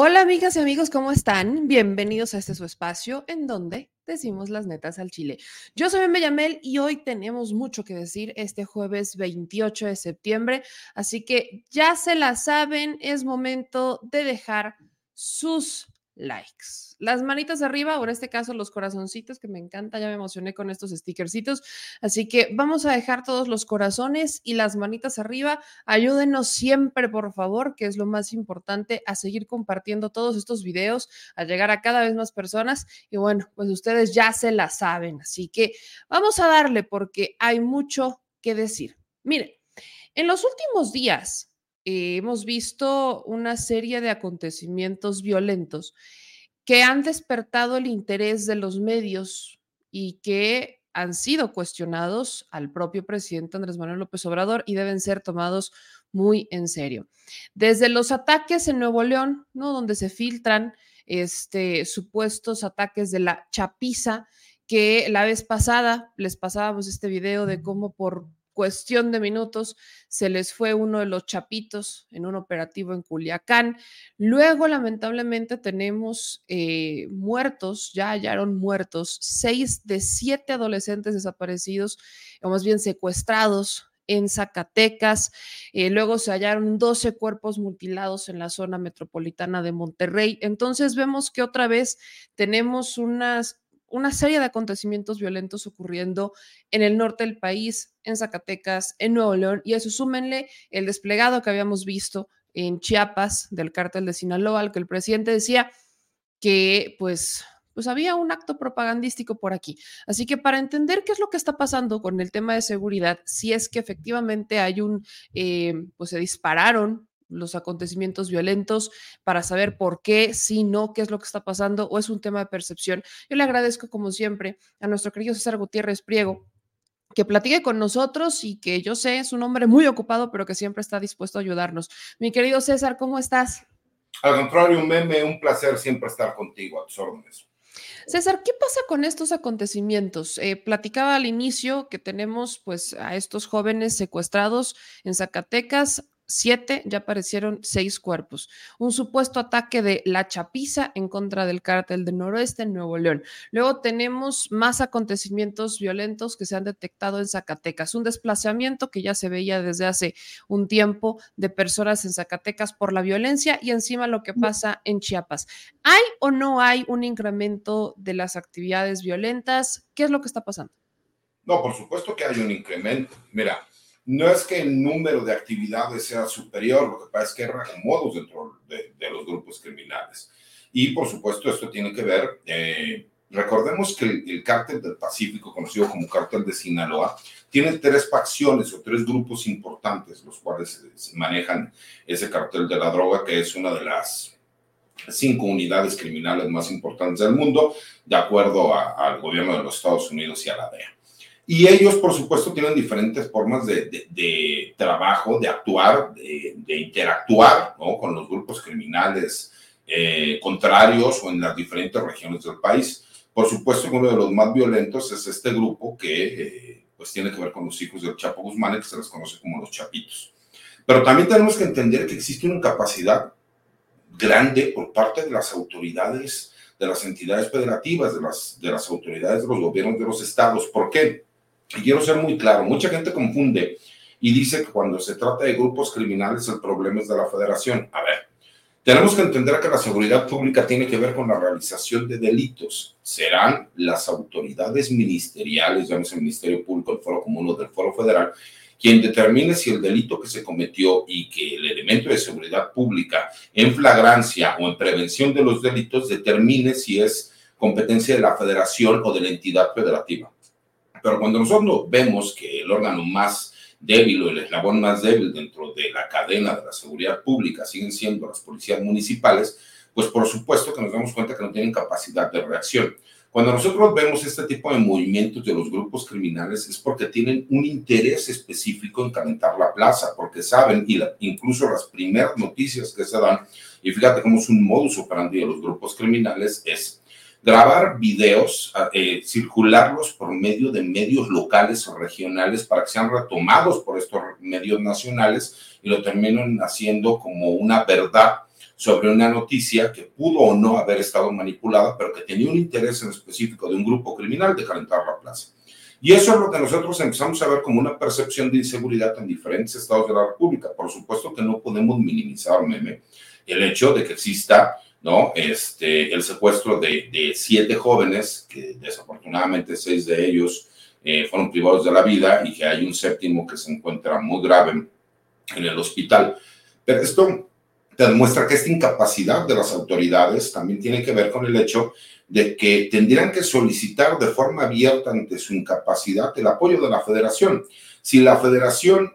Hola amigas y amigos, ¿cómo están? Bienvenidos a este su espacio en donde decimos las netas al chile. Yo soy Yamel y hoy tenemos mucho que decir este jueves 28 de septiembre, así que ya se la saben, es momento de dejar sus likes. Las manitas arriba, o en este caso los corazoncitos, que me encanta, ya me emocioné con estos stickercitos. Así que vamos a dejar todos los corazones y las manitas arriba. Ayúdenos siempre, por favor, que es lo más importante, a seguir compartiendo todos estos videos, a llegar a cada vez más personas. Y bueno, pues ustedes ya se la saben. Así que vamos a darle porque hay mucho que decir. Miren, en los últimos días, eh, hemos visto una serie de acontecimientos violentos que han despertado el interés de los medios y que han sido cuestionados al propio presidente Andrés Manuel López Obrador y deben ser tomados muy en serio. Desde los ataques en Nuevo León, ¿no? Donde se filtran este, supuestos ataques de la chapiza, que la vez pasada les pasábamos este video de cómo por cuestión de minutos se les fue uno de los chapitos en un operativo en Culiacán. Luego, lamentablemente, tenemos eh, muertos, ya hallaron muertos, seis de siete adolescentes desaparecidos, o más bien secuestrados en Zacatecas. Eh, luego se hallaron 12 cuerpos mutilados en la zona metropolitana de Monterrey. Entonces vemos que otra vez tenemos unas una serie de acontecimientos violentos ocurriendo en el norte del país, en Zacatecas, en Nuevo León, y eso súmenle el desplegado que habíamos visto en Chiapas del cártel de Sinaloa, al que el presidente decía que pues pues había un acto propagandístico por aquí. Así que para entender qué es lo que está pasando con el tema de seguridad, si es que efectivamente hay un, eh, pues se dispararon los acontecimientos violentos, para saber por qué, si no, qué es lo que está pasando o es un tema de percepción. Yo le agradezco, como siempre, a nuestro querido César Gutiérrez Priego que platique con nosotros y que yo sé es un hombre muy ocupado, pero que siempre está dispuesto a ayudarnos. Mi querido César, ¿cómo estás? Al contrario, un meme, un placer siempre estar contigo, a tus órdenes. César, ¿qué pasa con estos acontecimientos? Eh, platicaba al inicio que tenemos pues a estos jóvenes secuestrados en Zacatecas, siete, ya aparecieron seis cuerpos. Un supuesto ataque de la chapiza en contra del cártel de Noroeste en Nuevo León. Luego tenemos más acontecimientos violentos que se han detectado en Zacatecas. Un desplazamiento que ya se veía desde hace un tiempo de personas en Zacatecas por la violencia y encima lo que pasa en Chiapas. ¿Hay o no hay un incremento de las actividades violentas? ¿Qué es lo que está pasando? No, por supuesto que hay un incremento. Mira, no es que el número de actividades sea superior, lo que pasa es que hay reacomodos dentro de, los grupos criminales. Y por supuesto esto tiene que ver, eh, recordemos que el, cártel del Pacífico, conocido como cártel de Sinaloa, tiene tres facciones o tres grupos importantes, los cuales se manejan ese cartel de la droga, que es una de las cinco unidades criminales más importantes del mundo, de acuerdo al gobierno de los Estados Unidos y a la DEA. Y ellos, por supuesto, tienen diferentes formas de, trabajo, de actuar, de, interactuar con los grupos criminales eh, contrarios o en las diferentes regiones del país. Por supuesto, uno de los más violentos es este grupo que eh, pues tiene que ver con los hijos del Chapo Guzmán, que se les conoce como los Chapitos. Pero también tenemos que entender que existe una capacidad grande por parte de las autoridades, de las entidades federativas, de las, de las autoridades de los gobiernos de los estados. ¿Por qué? Y quiero ser muy claro, mucha gente confunde y dice que cuando se trata de grupos criminales el problema es de la federación. A ver, tenemos que entender que la seguridad pública tiene que ver con la realización de delitos. Serán las autoridades ministeriales, llámese el Ministerio Público, el Foro Común o del Foro Federal, quien determine si el delito que se cometió y que el elemento de seguridad pública en flagrancia o en prevención de los delitos determine si es competencia de la federación o de la entidad federativa. Pero cuando nosotros vemos que el órgano más débil o el eslabón más débil dentro de la cadena de la seguridad pública siguen siendo las policías municipales, pues por supuesto que nos damos cuenta que no tienen capacidad de reacción. Cuando nosotros vemos este tipo de movimientos de los grupos criminales es porque tienen un interés específico en calentar la plaza, porque saben, y incluso las primeras noticias que se dan, y fíjate cómo es un modus operandi de los grupos criminales, es grabar videos, eh, circularlos por medio de medios locales o regionales para que sean retomados por estos medios nacionales y lo terminen haciendo como una verdad sobre una noticia que pudo o no haber estado manipulada, pero que tenía un interés en específico de un grupo criminal de calentar la plaza. Y eso es lo que nosotros empezamos a ver como una percepción de inseguridad en diferentes estados de la República. Por supuesto que no podemos minimizar, meme, el hecho de que exista ¿no? Este, el secuestro de, de siete jóvenes, que desafortunadamente seis de ellos eh, fueron privados de la vida y que hay un séptimo que se encuentra muy grave en el hospital. Pero esto te demuestra que esta incapacidad de las autoridades también tiene que ver con el hecho de que tendrían que solicitar de forma abierta ante su incapacidad el apoyo de la federación. Si la federación,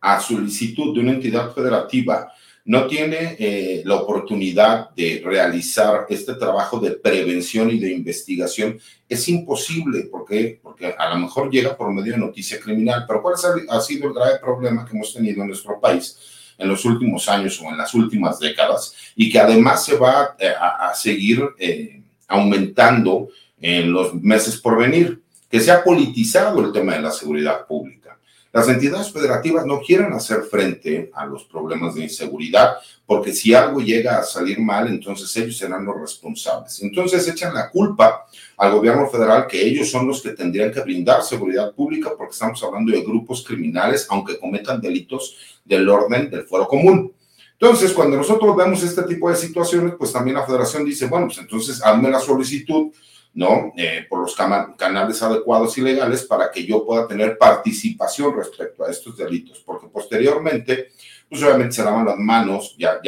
a solicitud de una entidad federativa, no tiene eh, la oportunidad de realizar este trabajo de prevención y de investigación, es imposible, porque, porque a lo mejor llega por medio de noticia criminal. Pero ¿cuál ha sido el grave problema que hemos tenido en nuestro país? en los últimos años o en las últimas décadas y que además se va eh, a, seguir eh, aumentando en los meses por venir, que se ha politizado el tema de la seguridad pública. Las entidades federativas no quieren hacer frente a los problemas de inseguridad porque si algo llega a salir mal, entonces ellos serán los responsables. Entonces echan la culpa al gobierno federal que ellos son los que tendrían que brindar seguridad pública porque estamos hablando de grupos criminales, aunque cometan delitos del orden del fuero común. Entonces, cuando nosotros vemos este tipo de situaciones, pues también la federación dice, bueno, pues entonces hazme la solicitud ¿no? Eh, por los canales adecuados y legales para que yo pueda tener participación respecto a estos delitos, porque posteriormente, pues obviamente se lavan las manos, ya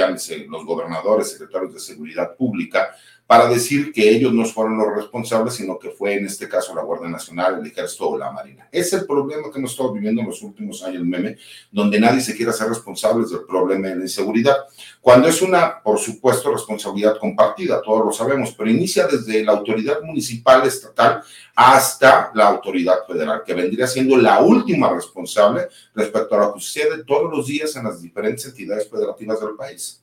los gobernadores, secretarios de seguridad pública, para decir que ellos no fueron los responsables, sino que fue en este caso la Guardia Nacional, el Ejército o la Marina. Es el problema que hemos estado viviendo en los últimos años, meme, donde nadie se quiere hacer responsables del problema de la inseguridad, cuando es una, por supuesto, responsabilidad compartida, todos lo sabemos, pero inicia desde la autoridad municipal, estatal, hasta la autoridad federal, que vendría siendo la última responsable respecto a lo que sucede todos los días en las diferentes entidades federativas del país.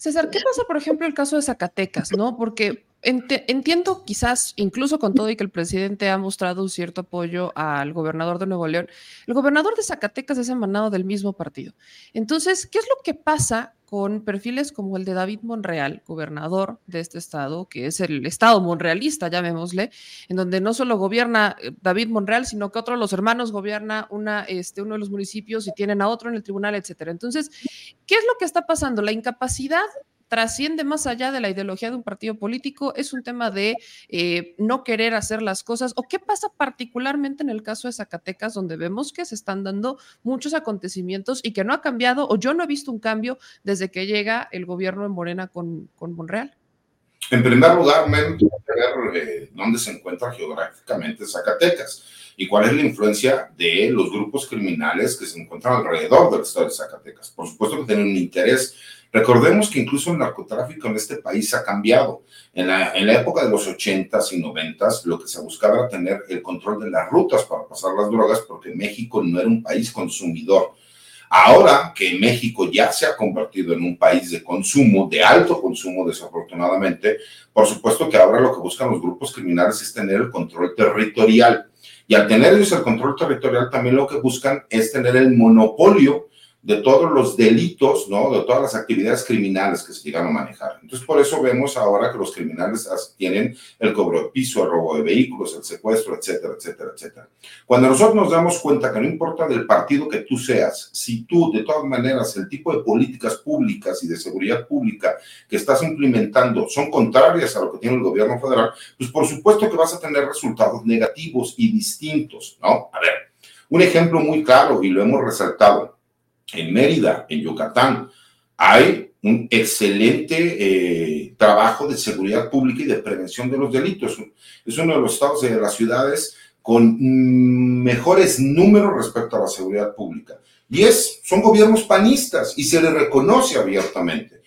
César, ¿qué pasa, por ejemplo, el caso de Zacatecas, no? Porque entiendo quizás, incluso con todo y que el presidente ha mostrado un cierto apoyo al gobernador de Nuevo León, el gobernador de Zacatecas es emanado del mismo partido. Entonces, ¿qué es lo que pasa con perfiles como el de David Monreal, gobernador de este estado, que es el estado monrealista, llamémosle, en donde no solo gobierna eh, David Monreal, sino que otro de los hermanos gobierna este, uno de los municipios y tienen a otro en el tribunal, etcétera. Entonces, ¿qué es lo que está pasando? La incapacidad trasciende más allá de la ideología de un partido político, es un tema de eh, no querer hacer las cosas. ¿O qué pasa particularmente en el caso de Zacatecas, donde vemos que se están dando muchos acontecimientos y que no ha cambiado, o yo no he visto un cambio desde que llega el gobierno de Morena con, con Monreal? En primer lugar, me ver eh, dónde se encuentra geográficamente Zacatecas y cuál es la influencia de los grupos criminales que se encuentran alrededor del estado de Zacatecas. Por supuesto que tienen un interés Recordemos que incluso el narcotráfico en este país ha cambiado. En la, en la época de los 80s y 90s, lo que se buscaba era tener el control de las rutas para pasar las drogas, porque México no era un país consumidor. Ahora que México ya se ha convertido en un país de consumo, de alto consumo desafortunadamente, por supuesto que ahora lo que buscan los grupos criminales es tener el control territorial. Y al tener ellos el control territorial, también lo que buscan es tener el monopolio de todos los delitos, ¿no? De todas las actividades criminales que se llegan a manejar. Entonces, por eso vemos ahora que los criminales tienen el cobro de piso, el robo de vehículos, el secuestro, etcétera, etcétera, etcétera. Cuando nosotros nos damos cuenta que no importa del partido que tú seas, si tú, de todas maneras, el tipo de políticas públicas y de seguridad pública que estás implementando son contrarias a lo que tiene el gobierno federal, pues por supuesto que vas a tener resultados negativos y distintos, ¿no? A ver, un ejemplo muy claro y lo hemos resaltado en Mérida, en Yucatán, hay un excelente eh, trabajo de seguridad pública y de prevención de los delitos. Es uno de los estados de las ciudades con mejores números respecto a la seguridad pública. Y es, son gobiernos panistas y se les reconoce abiertamente.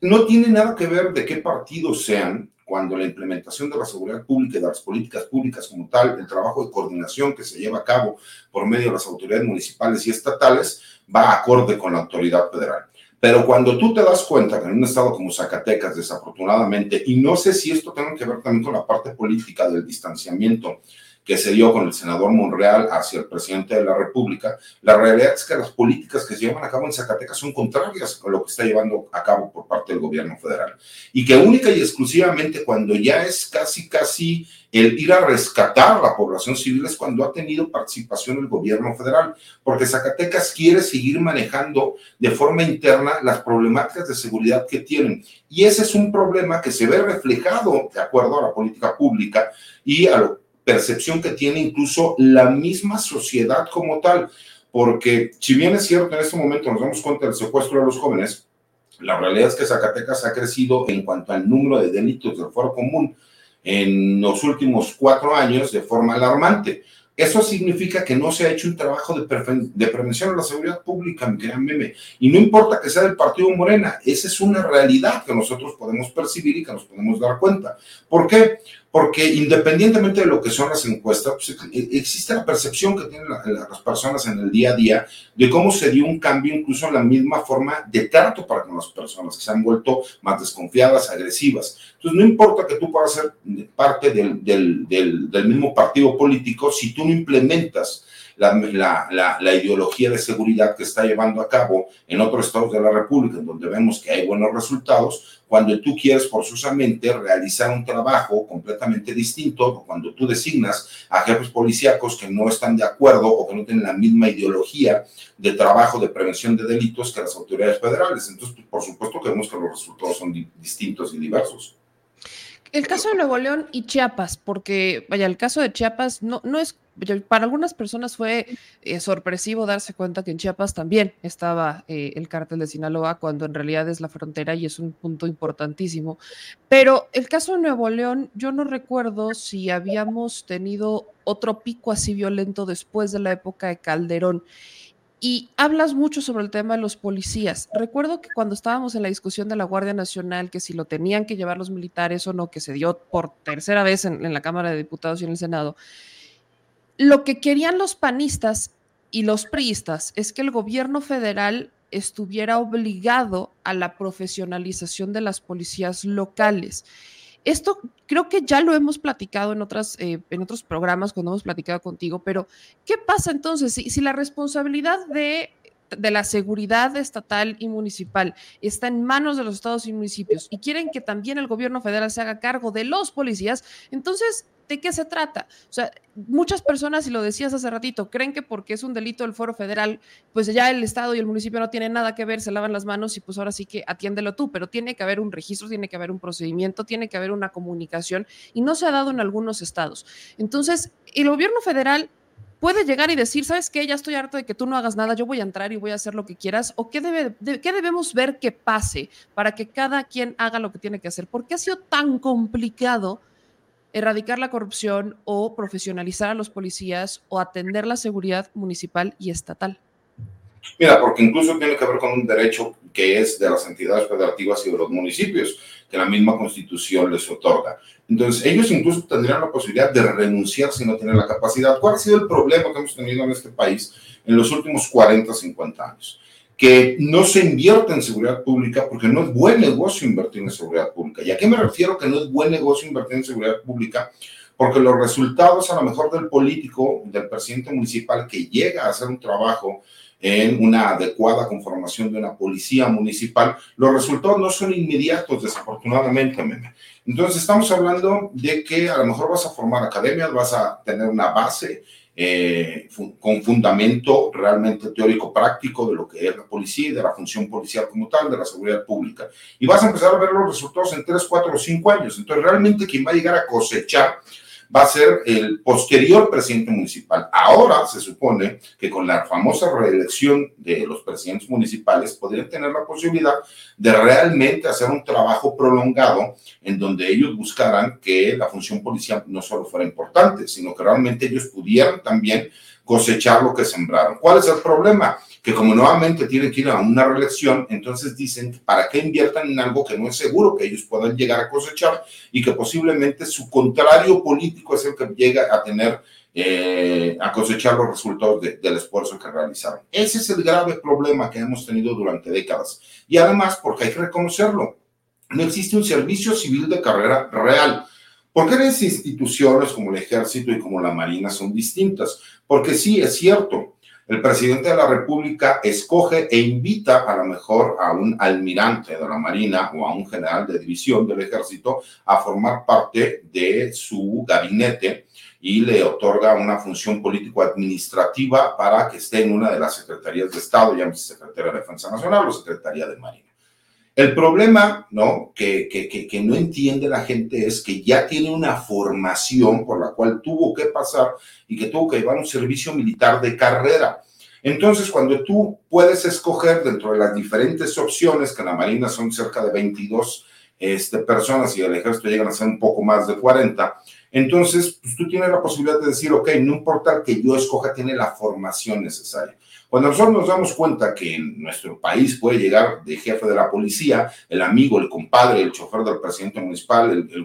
No tiene nada que ver de qué partidos sean cuando la implementación de la seguridad pública y de las políticas públicas como tal, el trabajo de coordinación que se lleva a cabo por medio de las autoridades municipales y estatales, va acorde con la autoridad federal. Pero cuando tú te das cuenta que en un estado como Zacatecas, desafortunadamente, y no sé si esto tiene que ver también con la parte política del distanciamiento que se dio con el senador Monreal hacia el presidente de la República, la realidad es que las políticas que se llevan a cabo en Zacatecas son contrarias a lo que está llevando a cabo por parte del gobierno federal. Y que única y exclusivamente cuando ya es casi, casi el ir a rescatar a la población civil es cuando ha tenido participación el gobierno federal, porque Zacatecas quiere seguir manejando de forma interna las problemáticas de seguridad que tienen. Y ese es un problema que se ve reflejado, de acuerdo a la política pública y a la percepción que tiene incluso la misma sociedad como tal. Porque si bien es cierto, en este momento nos damos cuenta del secuestro de los jóvenes, la realidad es que Zacatecas ha crecido en cuanto al número de delitos del foro común en los últimos cuatro años de forma alarmante. Eso significa que no se ha hecho un trabajo de, de prevención de la seguridad pública, mi querida Meme. Y no importa que sea del partido Morena, esa es una realidad que nosotros podemos percibir y que nos podemos dar cuenta. ¿Por qué? Porque independientemente de lo que son las encuestas, pues, e, existe la percepción que tienen las personas en el día a día de cómo se dio un cambio incluso en la misma forma de trato para con las personas, que se han vuelto más desconfiadas, agresivas. Entonces, no importa que tú puedas ser parte del, del, del, del mismo partido político, si tú no implementas la, la, la, ideología de seguridad que está llevando a cabo en otros estados de la República, donde vemos que hay buenos resultados, cuando tú quieres forzosamente realizar un trabajo completamente distinto, cuando tú designas a jefes policíacos que no están de acuerdo o que no tienen la misma ideología de trabajo de prevención de delitos que las autoridades federales. Entonces, por supuesto que vemos que los resultados son distintos y diversos. El caso de Nuevo León y Chiapas, porque, vaya, el caso de Chiapas no, no es, para algunas personas fue eh, sorpresivo darse cuenta que en Chiapas también estaba eh, el cártel de Sinaloa, cuando en realidad es la frontera y es un punto importantísimo. Pero el caso de Nuevo León, yo no recuerdo si habíamos tenido otro pico así violento después de la época de Calderón. Y hablas mucho sobre el tema de los policías. Recuerdo que cuando estábamos en la discusión de la Guardia Nacional, que si lo tenían que llevar los militares o no, que se dio por tercera vez en, la Cámara de Diputados y en el Senado, lo que querían los panistas y los priistas es que el gobierno federal estuviera obligado a la profesionalización de las policías locales. Esto creo que ya lo hemos platicado en, otras, eh, en otros programas cuando hemos platicado contigo, pero ¿qué pasa entonces si, si la responsabilidad de de la seguridad estatal y municipal está en manos de los estados y municipios y quieren que también el gobierno federal se haga cargo de los policías, entonces ¿de qué se trata? O sea, muchas personas, y lo decías hace ratito, creen que porque es un delito del foro federal, pues ya el Estado y el municipio no tienen nada que ver, se lavan las manos y pues ahora sí que atiéndelo tú, pero tiene que haber un registro, tiene que haber un procedimiento, tiene que haber una comunicación y no se ha dado en algunos estados. Entonces, el gobierno federal puede llegar y decir, ¿sabes qué? Ya estoy harto de que tú no hagas nada, yo voy a entrar y voy a hacer lo que quieras, o qué, debe, qué debemos ver que pase para que cada quien haga lo que tiene que hacer. ¿Por qué ha sido tan complicado? Erradicar la corrupción o profesionalizar a los policías o atender la seguridad municipal y estatal? Mira, porque incluso tiene que ver con un derecho que es de las entidades federativas y de los municipios, que la misma constitución les otorga. Entonces, ellos incluso tendrían la posibilidad de renunciar si no tienen la capacidad. ¿Cuál ha sido el problema que hemos tenido en este país en los últimos 40, 50 años? Que no se invierte en seguridad pública porque no es buen negocio invertir en seguridad pública. ¿Y a qué me refiero que no es buen negocio invertir en seguridad pública? Porque los resultados a lo mejor del político, del presidente municipal que llega a hacer un trabajo en una adecuada conformación de una policía municipal, los resultados no son inmediatos, desafortunadamente. Entonces estamos hablando de que a lo mejor vas a formar academias, vas a tener una base eh, con fundamento realmente teórico práctico de lo que es la policía y de la función policial como tal, de la seguridad pública. Y vas a empezar a ver los resultados en 3, 4 o 5 años. Entonces, realmente quien va a llegar a cosechar va a ser el posterior presidente municipal. Ahora se supone que con la famosa reelección de los presidentes municipales podrían tener la posibilidad de realmente hacer un trabajo prolongado en donde ellos buscaran que la función policial no solo fuera importante, sino que realmente ellos pudieran también cosechar lo que sembraron. ¿Cuál es el problema? Que como nuevamente tienen que ir a una reelección, entonces dicen, ¿para qué inviertan en algo que no es seguro que ellos puedan llegar a cosechar y que posiblemente su contrario político es el que llega a tener, eh, a cosechar los resultados del esfuerzo que realizaron? Ese es el grave problema que hemos tenido durante décadas. Y además, porque hay que reconocerlo, no existe un servicio civil de carrera real ¿Por qué las instituciones como el ejército y como la marina son distintas? Porque sí, es cierto, el presidente de la República escoge e invita a lo mejor a un almirante de la Marina o a un general de división del ejército a formar parte de su gabinete y le otorga una función político-administrativa para que esté en una de las secretarías de Estado, llámese Secretaría de Defensa Nacional o Secretaría de Marina. El problema, ¿no? Que, que, que, no entiende la gente es que ya tiene una formación por la cual tuvo que pasar y que tuvo que llevar un servicio militar de carrera. Entonces, cuando tú puedes escoger dentro de las diferentes opciones, que en la Marina son cerca de 22 este, personas y el ejército llegan a ser un poco más de 40, entonces pues, tú tienes la posibilidad de decir, ok, no importa que yo escoja, tiene la formación necesaria. Cuando nosotros nos damos cuenta que en nuestro país puede llegar de jefe de la policía, el amigo, el compadre, el chofer del presidente municipal, el, el del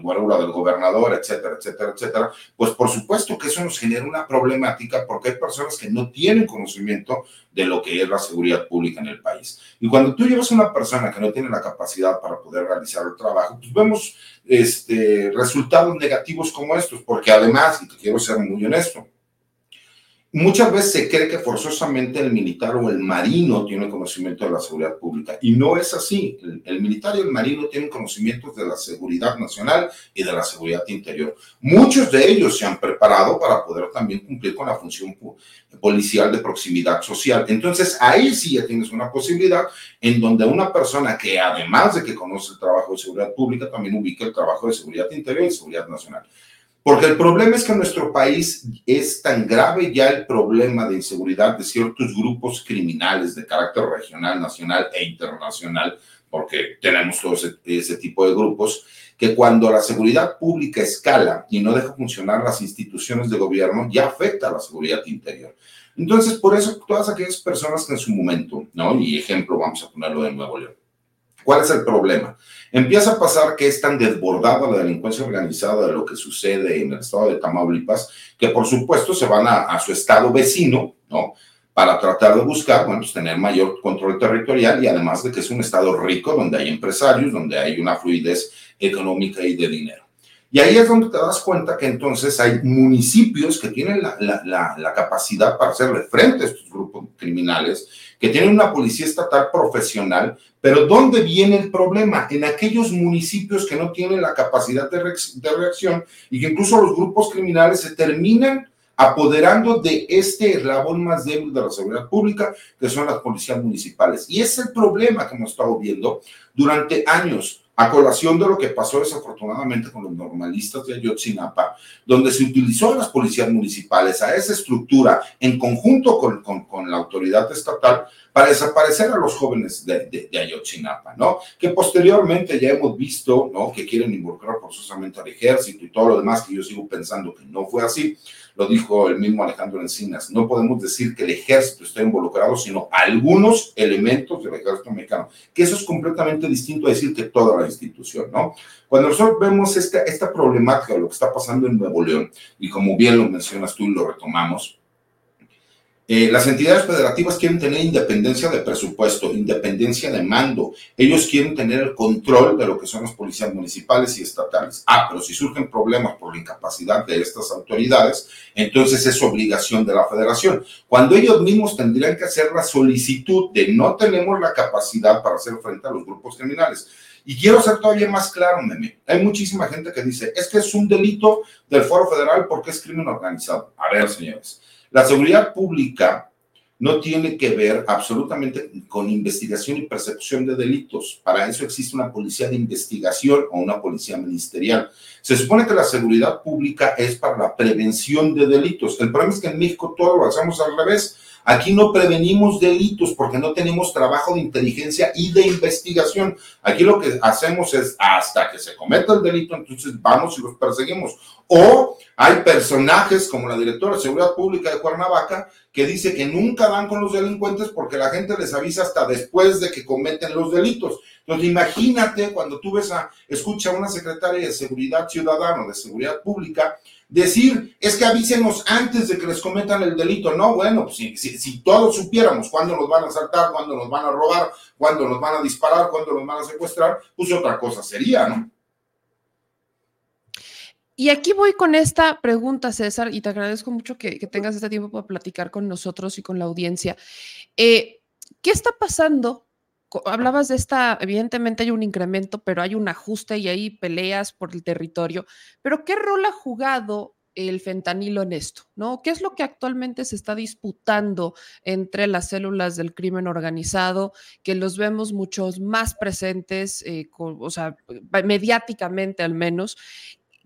gobernador, etcétera, etcétera, etcétera, pues por supuesto que eso nos genera una problemática porque hay personas que no tienen conocimiento de lo que es la seguridad pública en el país. Y cuando tú llevas a una persona que no tiene la capacidad para poder realizar el trabajo, pues vemos este, resultados negativos como estos, porque además, y te quiero ser muy honesto, Muchas veces se cree que forzosamente el militar o el marino tiene conocimiento de la seguridad pública y no es así. El, militar y el marino tienen conocimientos de la seguridad nacional y de la seguridad interior. Muchos de ellos se han preparado para poder también cumplir con la función policial de proximidad social. Entonces ahí sí ya tienes una posibilidad en donde una persona que además de que conoce el trabajo de seguridad pública también ubica el trabajo de seguridad interior y seguridad nacional. Porque el problema es que en nuestro país es tan grave ya el problema de inseguridad de ciertos grupos criminales de carácter regional, nacional e internacional, porque tenemos todo ese, tipo de grupos, que cuando la seguridad pública escala y no deja funcionar las instituciones de gobierno, ya afecta a la seguridad interior. Entonces, por eso todas aquellas personas que en su momento, ¿no? Y ejemplo, vamos a ponerlo de Nuevo León. ¿Cuál es el problema? Empieza a pasar que es tan desbordada la delincuencia organizada de lo que sucede en el estado de Tamaulipas, que por supuesto se van a, su estado vecino, ¿no? Para tratar de buscar, bueno, pues tener mayor control territorial y además de que es un estado rico donde hay empresarios, donde hay una fluidez económica y de dinero. Y ahí es donde te das cuenta que entonces hay municipios que tienen la, la, la, capacidad para hacerle frente a estos grupos criminales, que tienen una policía estatal profesional, pero ¿dónde viene el problema? En aquellos municipios que no tienen la capacidad de, reacción y que incluso los grupos criminales se terminan apoderando de este eslabón más débil de la seguridad pública, que son las policías municipales. Y es el problema que hemos estado viendo durante años a colación de lo que pasó desafortunadamente con los normalistas de Ayotzinapa, donde se utilizó a las policías municipales, a esa estructura, en conjunto con, con, la autoridad estatal, para desaparecer a los jóvenes de, de, Ayotzinapa, ¿no? Que posteriormente ya hemos visto, ¿no? Que quieren involucrar forzosamente al ejército y todo lo demás, que yo sigo pensando que no fue así. Lo dijo el mismo Alejandro Encinas. No podemos decir que el ejército está involucrado, sino algunos elementos del ejército mexicano, que eso es completamente distinto a decir que toda la institución, ¿no? Cuando nosotros vemos esta, esta problemática de lo que está pasando en Nuevo León, y como bien lo mencionas tú y lo retomamos, eh, las entidades federativas quieren tener independencia de presupuesto, independencia de mando. Ellos quieren tener el control de lo que son las policías municipales y estatales. Ah, pero si surgen problemas por la incapacidad de estas autoridades, entonces es obligación de la federación. Cuando ellos mismos tendrían que hacer la solicitud de no tenemos la capacidad para hacer frente a los grupos criminales. Y quiero ser todavía más claro, meme. Hay muchísima gente que dice, es que es un delito del foro federal porque es crimen organizado. A ver, señores. La seguridad pública no tiene que ver absolutamente con investigación y percepción de delitos. Para eso existe una policía de investigación o una policía ministerial. Se supone que la seguridad pública es para la prevención de delitos. El problema es que en México todo lo hacemos al revés. Aquí no prevenimos delitos porque no tenemos trabajo de inteligencia y de investigación. Aquí lo que hacemos es hasta que se cometa el delito, entonces vamos y los perseguimos. O hay personajes como la directora de Seguridad Pública de Cuernavaca que dice que nunca dan con los delincuentes porque la gente les avisa hasta después de que cometen los delitos. Entonces, imagínate cuando tú ves a, escucha a una secretaria de Seguridad Ciudadana, de Seguridad Pública, decir, es que avísenos antes de que les cometan el delito. No, bueno, pues si, todos supiéramos cuándo nos van a asaltar, cuándo nos van a robar, cuándo nos van a disparar, cuándo nos van a secuestrar, pues otra cosa sería, ¿no? Y aquí voy con esta pregunta, César, y te agradezco mucho que, tengas este tiempo para platicar con nosotros y con la audiencia. Eh, ¿Qué está pasando? Hablabas de esta, evidentemente hay un incremento, pero hay un ajuste y hay peleas por el territorio. Pero ¿qué rol ha jugado el fentanilo en esto, ¿no? ¿Qué es lo que actualmente se está disputando entre las células del crimen organizado, que los vemos muchos más presentes, eh, o sea, mediáticamente al menos,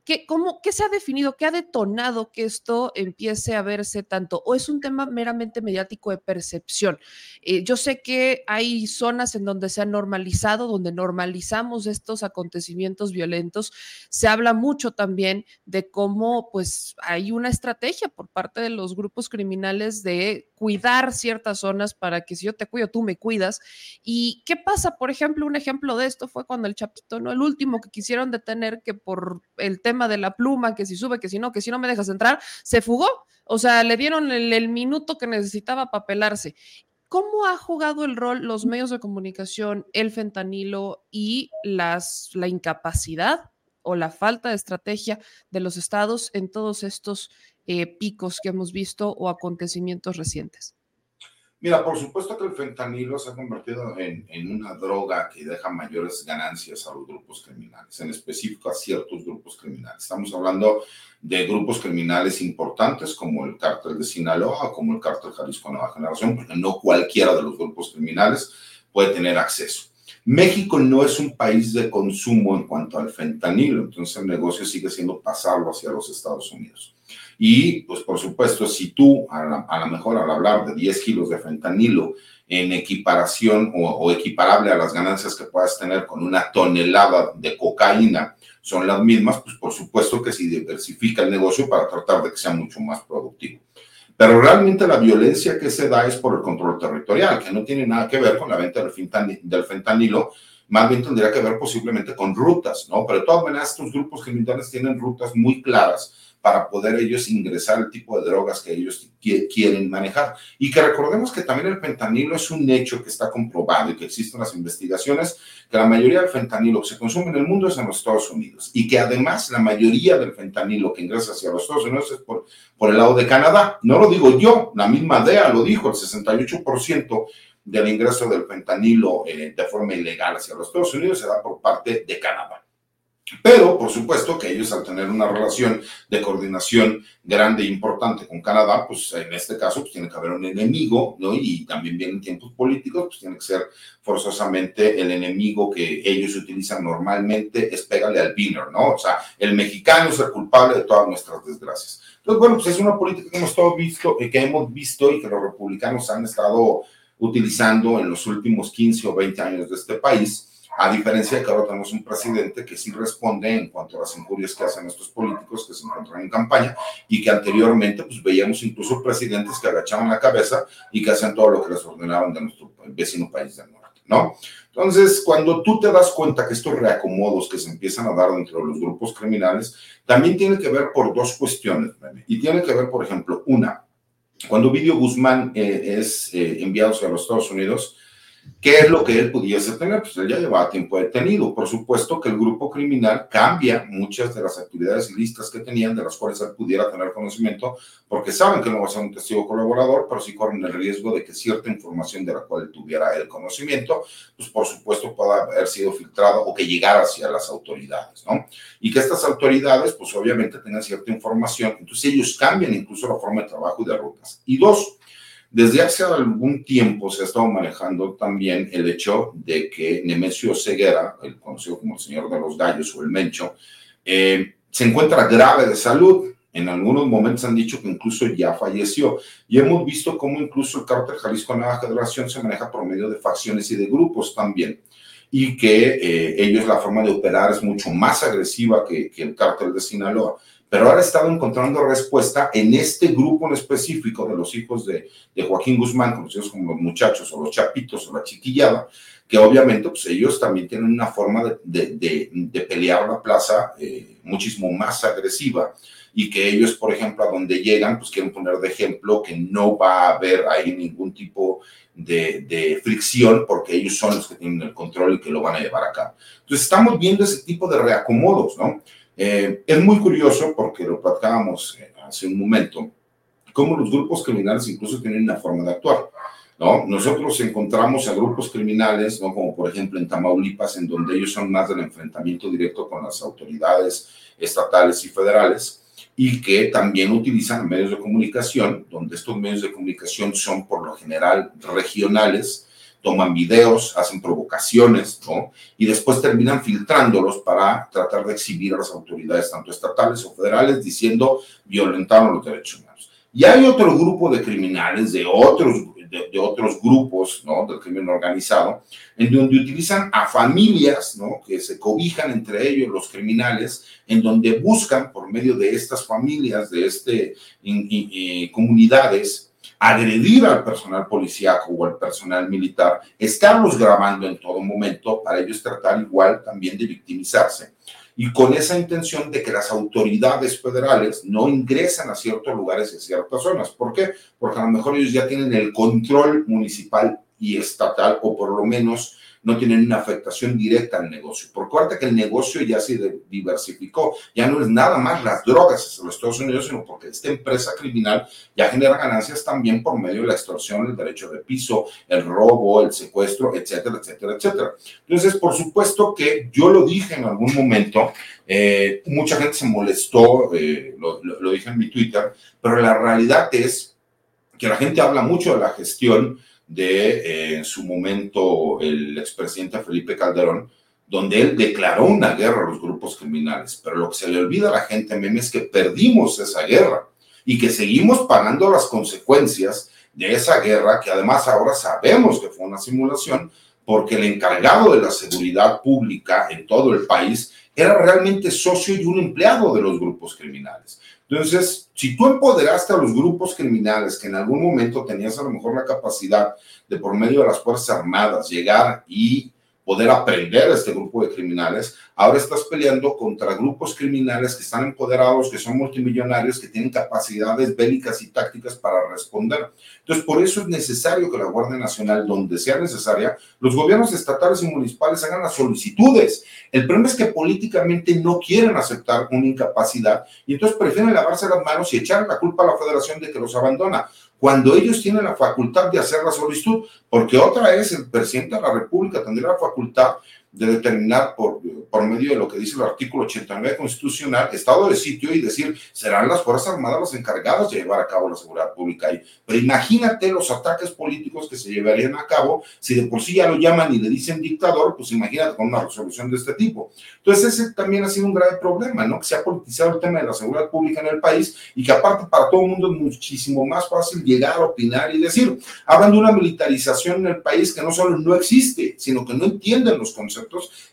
¿Qué, cómo, ¿Qué se ha definido? ¿Qué ha detonado que esto empiece a verse tanto? ¿O es un tema meramente mediático de percepción? Eh, yo sé que hay zonas en donde se ha normalizado, donde normalizamos estos acontecimientos violentos. Se habla mucho también de cómo pues hay una estrategia por parte de los grupos criminales de cuidar ciertas zonas para que si yo te cuido, tú me cuidas. ¿Y qué pasa? Por ejemplo, un ejemplo de esto fue cuando el Chapito, ¿no? El último que quisieron detener que por el tema de la pluma, que si sube, que si no, que si no me dejas entrar, se fugó. O sea, le dieron el, minuto que necesitaba para pelarse. ¿Cómo ha jugado el rol los medios de comunicación, el fentanilo y las, la incapacidad o la falta de estrategia de los estados en todos estos eh, picos que hemos visto o acontecimientos recientes? Mira, por supuesto que el fentanilo se ha convertido en, en, una droga que deja mayores ganancias a los grupos criminales, en específico a ciertos grupos criminales. Estamos hablando de grupos criminales importantes como el cártel de Sinaloa, como el cártel Jalisco Nueva Generación, porque no cualquiera de los grupos criminales puede tener acceso. México no es un país de consumo en cuanto al fentanilo, entonces el negocio sigue siendo pasarlo hacia los Estados Unidos. Y, pues, por supuesto, si tú, a, lo mejor al hablar de 10 kilos de fentanilo en equiparación o, equiparable a las ganancias que puedas tener con una tonelada de cocaína, son las mismas, pues por supuesto que se diversifica el negocio para tratar de que sea mucho más productivo. Pero realmente la violencia que se da es por el control territorial, que no tiene nada que ver con la venta del fentanilo, más bien tendría que ver posiblemente con rutas, ¿no? Pero de todas maneras, estos grupos criminales tienen rutas muy claras para poder ellos ingresar el tipo de drogas que ellos quieren manejar. Y que recordemos que también el fentanilo es un hecho que está comprobado y que existen las investigaciones, que la mayoría del fentanilo que se consume en el mundo es en los Estados Unidos y que además la mayoría del fentanilo que ingresa hacia los Estados Unidos es por, por el lado de Canadá. No lo digo yo, la misma DEA lo dijo, el 68% del ingreso del fentanilo eh, de forma ilegal hacia los Estados Unidos se da por parte de Canadá. Pero, por supuesto, que ellos al tener una relación de coordinación grande e importante con Canadá, pues en este caso pues, tiene que haber un enemigo, ¿no? Y también vienen tiempos políticos, pues tiene que ser forzosamente el enemigo que ellos utilizan normalmente, es pégale al winner, ¿no? O sea, el mexicano es el culpable de todas nuestras desgracias. Entonces, bueno, pues es una política que hemos, todo visto, que hemos visto y que los republicanos han estado utilizando en los últimos 15 o 20 años de este país a diferencia de que ahora tenemos un presidente que sí responde en cuanto a las injurias que hacen estos políticos que se encuentran en campaña y que anteriormente pues veíamos incluso presidentes que agachaban la cabeza y que hacían todo lo que les ordenaban de nuestro vecino país del norte, ¿no? Entonces, cuando tú te das cuenta que estos reacomodos que se empiezan a dar dentro de los grupos criminales, también tiene que ver por dos cuestiones, y tiene que ver, por ejemplo, una, cuando Vidio Guzmán eh, es eh, enviado a los Estados Unidos, ¿Qué es lo que él pudiese tener? Pues él ya llevaba tiempo detenido. Por supuesto que el grupo criminal cambia muchas de las actividades listas que tenían, de las cuales él pudiera tener conocimiento, porque saben que no va a ser un testigo colaborador, pero sí corren el riesgo de que cierta información de la cual tuviera el conocimiento, pues por supuesto pueda haber sido filtrado o que llegara hacia las autoridades, ¿no? Y que estas autoridades, pues obviamente tengan cierta información, entonces ellos cambian incluso la forma de trabajo y de rutas. Y dos, desde hace algún tiempo se ha estado manejando también el hecho de que Nemesio Ceguera, el conocido como el Señor de los Gallos o el Mencho, eh, se encuentra grave de salud. En algunos momentos han dicho que incluso ya falleció. Y hemos visto cómo incluso el cártel Jalisco Nueva Generación se maneja por medio de facciones y de grupos también. Y que eh, ellos la forma de operar es mucho más agresiva que, que el cártel de Sinaloa pero ahora he estado encontrando respuesta en este grupo en específico de los hijos de, Joaquín Guzmán, conocidos como los muchachos o los chapitos o la chiquillada, que obviamente pues ellos también tienen una forma de, de, de pelear la plaza eh, muchísimo más agresiva y que ellos, por ejemplo, a donde llegan, pues quieren poner de ejemplo que no va a haber ahí ningún tipo de, de, fricción porque ellos son los que tienen el control y que lo van a llevar a cabo. Entonces estamos viendo ese tipo de reacomodos, ¿no? Eh, es muy curioso porque lo platicábamos eh, hace un momento, cómo los grupos criminales incluso tienen una forma de actuar. ¿no? Nosotros encontramos a grupos criminales, ¿no? como por ejemplo en Tamaulipas, en donde ellos son más del enfrentamiento directo con las autoridades estatales y federales, y que también utilizan medios de comunicación, donde estos medios de comunicación son por lo general regionales, toman videos, hacen provocaciones, ¿no? Y después terminan filtrándolos para tratar de exhibir a las autoridades, tanto estatales o federales, diciendo violentaron los derechos humanos. Y hay otro grupo de criminales de otros de, otros grupos ¿no? del crimen organizado, en donde utilizan a familias ¿no? que se cobijan entre ellos los criminales, en donde buscan por medio de estas familias, de este, comunidades, agredir al personal policíaco o al personal militar, estarlos grabando en todo momento para ellos tratar igual también de victimizarse y con esa intención de que las autoridades federales no ingresen a ciertos lugares y a ciertas zonas. ¿Por qué? Porque a lo mejor ellos ya tienen el control municipal y estatal, o por lo menos no tienen una afectación directa al negocio. Por cuarta que el negocio ya se diversificó, ya no es nada más las drogas en los Estados Unidos, sino porque esta empresa criminal ya genera ganancias también por medio de la extorsión, el derecho de piso, el robo, el secuestro, etcétera, etcétera, etcétera. Entonces, por supuesto que yo lo dije en algún momento, eh, mucha gente se molestó, eh, lo, lo dije en mi Twitter, pero la realidad es que la gente habla mucho de la gestión de eh, su momento el expresidente Felipe Calderón, donde él declaró una guerra a los grupos criminales. Pero lo que se le olvida a la gente, meme, es que perdimos esa guerra y que seguimos pagando las consecuencias de esa guerra, que además ahora sabemos que fue una simulación, porque el encargado de la seguridad pública en todo el país era realmente socio y un empleado de los grupos criminales. Entonces, si tú empoderaste a los grupos criminales que en algún momento tenías a lo mejor la capacidad de por medio de las Fuerzas Armadas llegar y poder aprender a este grupo de criminales, ahora estás peleando contra grupos criminales que están empoderados, que son multimillonarios, que tienen capacidades bélicas y tácticas para responder. Entonces, por eso es necesario que la Guardia Nacional, donde sea necesaria, los gobiernos estatales y municipales hagan las solicitudes. El problema es que políticamente no quieren aceptar una incapacidad y entonces prefieren lavarse las manos y echar la culpa a la federación de que los abandona cuando ellos tienen la facultad de hacer la solicitud, porque otra vez el presidente de la República tendría la facultad de determinar por, por medio de lo que dice el artículo 89 constitucional, estado de sitio y decir, serán las Fuerzas Armadas las encargadas de llevar a cabo la seguridad pública ahí. Pero imagínate los ataques políticos que se llevarían a cabo, si de por sí ya lo llaman y le dicen dictador, pues imagínate con una resolución de este tipo. Entonces ese también ha sido un grave problema, ¿no? Que se ha politizado el tema de la seguridad pública en el país y que aparte para todo el mundo es muchísimo más fácil llegar a opinar y decir, hablan de una militarización en el país que no solo no existe, sino que no entienden los conceptos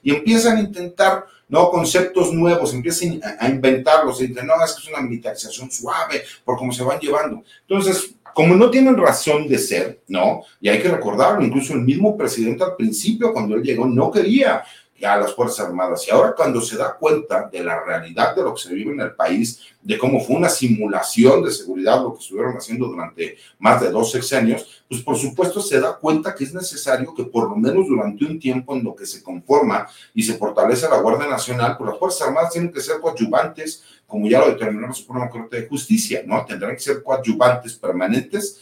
y empiezan a intentar ¿no? conceptos nuevos, empiezan a inventarlos y dicen, no, es que es una militarización suave por cómo se van llevando. Entonces, como no tienen razón de ser, ¿no? Y hay que recordarlo, incluso el mismo presidente al principio, cuando él llegó, no quería a las Fuerzas Armadas. Y ahora cuando se da cuenta de la realidad de lo que se vive en el país, de cómo fue una simulación de seguridad lo que estuvieron haciendo durante más de dos sexenios, pues por supuesto se da cuenta que es necesario que por lo menos durante un tiempo en lo que se conforma y se fortalece la Guardia Nacional, pues las Fuerzas Armadas tienen que ser coadyuvantes, como ya lo determinó la Suprema Corte de Justicia, ¿no? Tendrán que ser coadyuvantes permanentes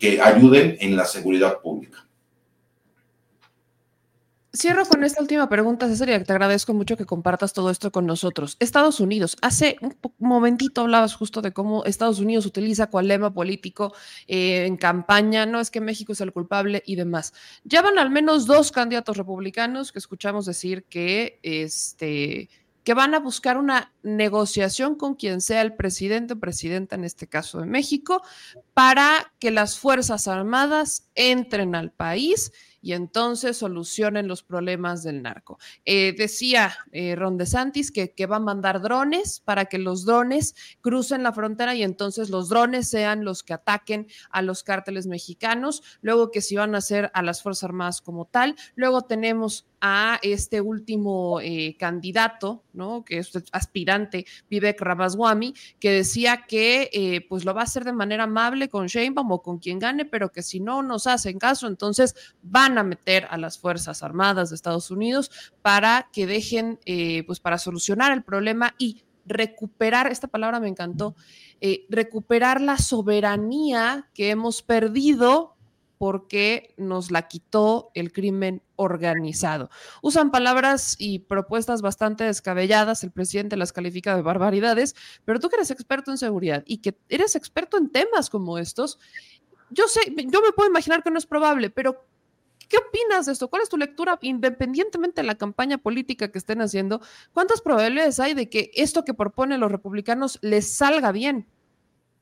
que ayuden en la seguridad pública. Cierro con esta última pregunta, César, y te agradezco mucho que compartas todo esto con nosotros. Estados Unidos, hace un momentito hablabas justo de cómo Estados Unidos utiliza cual lema político eh, en campaña, no es que México es el culpable y demás. Ya van al menos dos candidatos republicanos que escuchamos decir que, este, que van a buscar una negociación con quien sea el presidente presidenta, en este caso de México, para que las Fuerzas Armadas entren al país y entonces solucionen los problemas del narco. Eh, decía eh, Ron DeSantis que, que va a mandar drones para que los drones crucen la frontera y entonces los drones sean los que ataquen a los cárteles mexicanos, luego que si van a hacer a las Fuerzas Armadas como tal, luego tenemos a este último eh, candidato, ¿no? Que es aspirante, Vivek Ramaswamy, que decía que eh, pues lo va a hacer de manera amable con Sheinbaum o con quien gane, pero que si no nos hacen caso, entonces van a meter a las Fuerzas Armadas de Estados Unidos para que dejen, eh, pues para solucionar el problema y recuperar, esta palabra me encantó, recuperar la soberanía que hemos perdido porque nos la quitó el crimen organizado. Usan palabras y propuestas bastante descabelladas, el presidente las califica de barbaridades, pero tú que eres experto en seguridad y que eres experto en temas como estos, yo sé, yo me puedo imaginar que no es probable, pero ¿Qué opinas de esto? ¿Cuál es tu lectura, independientemente de la campaña política que estén haciendo? ¿Cuántas probabilidades hay de que esto que proponen los republicanos les salga bien?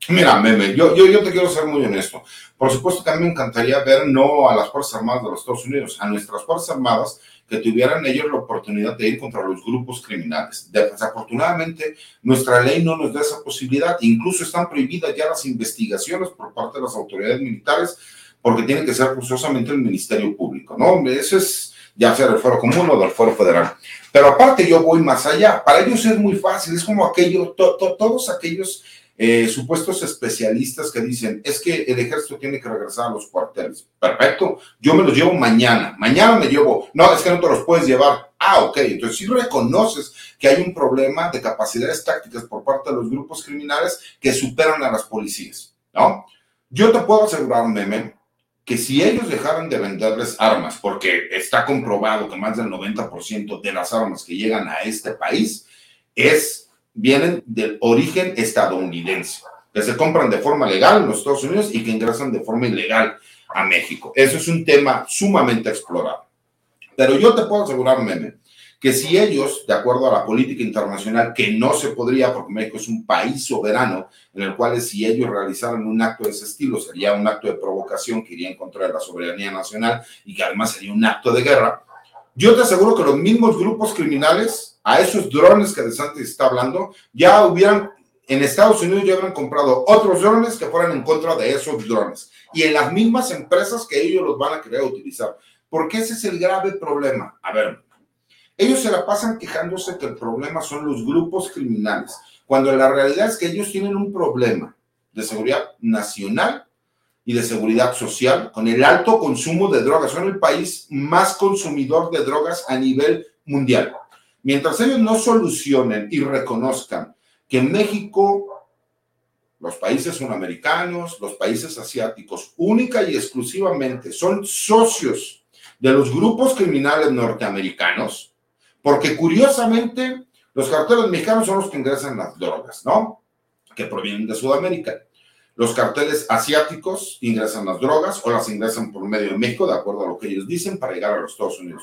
Mira, meme, yo, yo, yo te quiero ser muy honesto. Por supuesto que a mí me encantaría ver no a las Fuerzas Armadas de los Estados Unidos, a nuestras Fuerzas Armadas que tuvieran ellos la oportunidad de ir contra los grupos criminales. Desafortunadamente, nuestra ley no nos da esa posibilidad. Incluso están prohibidas ya las investigaciones por parte de las autoridades militares porque tiene que ser forzosamente el Ministerio Público, ¿no? Eso es ya sea del fuero común o del fuero federal. Pero aparte yo voy más allá. Para ellos es muy fácil, es como aquello, todos aquellos eh, supuestos especialistas que dicen, es que el ejército tiene que regresar a los cuarteles. Perfecto, yo me los llevo mañana, mañana me llevo, no, es que no te los puedes llevar. Ah, ok, entonces si reconoces que hay un problema de capacidades tácticas por parte de los grupos criminales que superan a las policías, ¿no? Yo te puedo asegurar, Meme, que si ellos dejaran de venderles armas, porque está comprobado que más del 90% de las armas que llegan a este país es vienen del origen estadounidense, que se compran de forma legal en los Estados Unidos y que ingresan de forma ilegal a México. Eso es un tema sumamente explorado. Pero yo te puedo asegurar, Meme, que si ellos, de acuerdo a la política internacional, que no se podría, porque México es un país soberano, en el cual si ellos realizaran un acto de ese estilo, sería un acto de provocación que iría en contra de la soberanía nacional y que además sería un acto de guerra, yo te aseguro que los mismos grupos criminales a esos drones que De Santis está hablando, ya hubieran, en Estados Unidos ya hubieran comprado otros drones que fueran en contra de esos drones. Y en las mismas empresas que ellos los van a querer utilizar. Porque ese es el grave problema. A ver, ellos se la pasan quejándose que el problema son los grupos criminales, cuando la realidad es que ellos tienen un problema de seguridad nacional y de seguridad social con el alto consumo de drogas. Son el país más consumidor de drogas a nivel mundial. Mientras ellos no solucionen y reconozcan que México, los países sudamericanos, los países asiáticos, única y exclusivamente son socios de los grupos criminales norteamericanos, porque curiosamente los carteles mexicanos son los que ingresan las drogas, ¿no? Que provienen de Sudamérica. Los carteles asiáticos ingresan las drogas o las ingresan por medio de México, de acuerdo a lo que ellos dicen, para llegar a los Estados Unidos.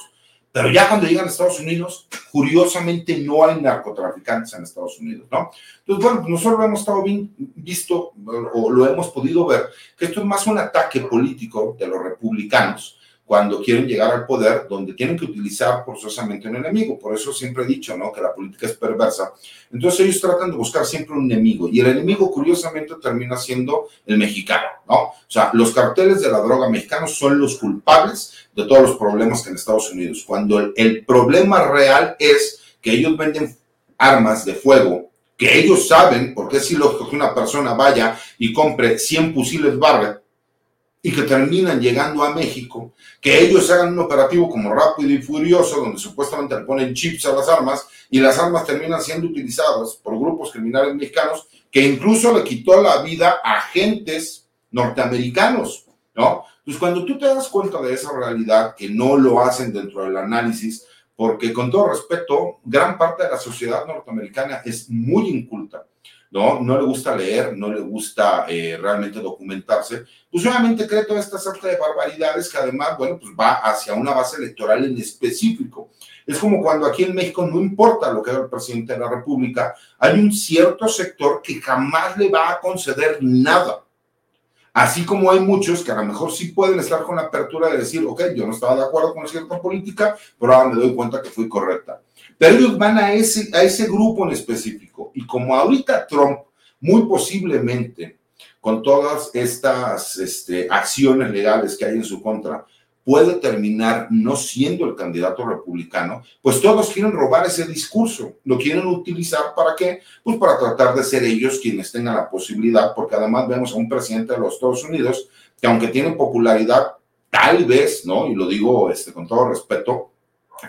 Pero ya cuando llegan a Estados Unidos, curiosamente no hay narcotraficantes en Estados Unidos, ¿no? Entonces, bueno, nosotros lo hemos estado bien visto o lo hemos podido ver, que esto es más un ataque político de los republicanos cuando quieren llegar al poder, donde tienen que utilizar forzosamente un enemigo. Por eso siempre he dicho, ¿no? Que la política es perversa. Entonces ellos tratan de buscar siempre un enemigo y el enemigo curiosamente termina siendo el mexicano, ¿no? O sea, los carteles de la droga mexicanos son los culpables de todos los problemas que en Estados Unidos, cuando el, problema real es que ellos venden armas de fuego que ellos saben, porque es ilógico que una persona vaya y compre 100 fusiles Barrett y que terminan llegando a México, que ellos hagan un operativo como rápido y furioso, donde supuestamente le ponen chips a las armas y las armas terminan siendo utilizadas por grupos criminales mexicanos que incluso le quitó la vida a agentes norteamericanos, ¿no? Entonces, cuando tú te das cuenta de esa realidad, que no lo hacen dentro del análisis, porque con todo respeto, gran parte de la sociedad norteamericana es muy inculta ¿no? No le gusta leer, no le gusta eh, realmente documentarse, pues obviamente cree toda esta sarta de barbaridades que además, bueno, pues va hacia una base electoral en específico. Es como cuando aquí en México no importa lo que haga el presidente de la República, hay un cierto sector que jamás le va a conceder nada. Así como hay muchos que a lo mejor sí pueden estar con la apertura de decir, ok, yo no estaba de acuerdo con cierta política, pero ahora me doy cuenta que fui correcta. Pero ellos van a ese, a ese grupo en específico. Y como ahorita Trump, muy posiblemente, con todas estas este, acciones legales que hay en su contra, puede terminar no siendo el candidato republicano, pues todos quieren robar ese discurso, lo quieren utilizar para qué? Pues para tratar de ser ellos quienes tengan la posibilidad, porque además vemos a un presidente de los Estados Unidos que aunque tiene popularidad, tal vez, ¿no? Y lo digo este, con todo respeto,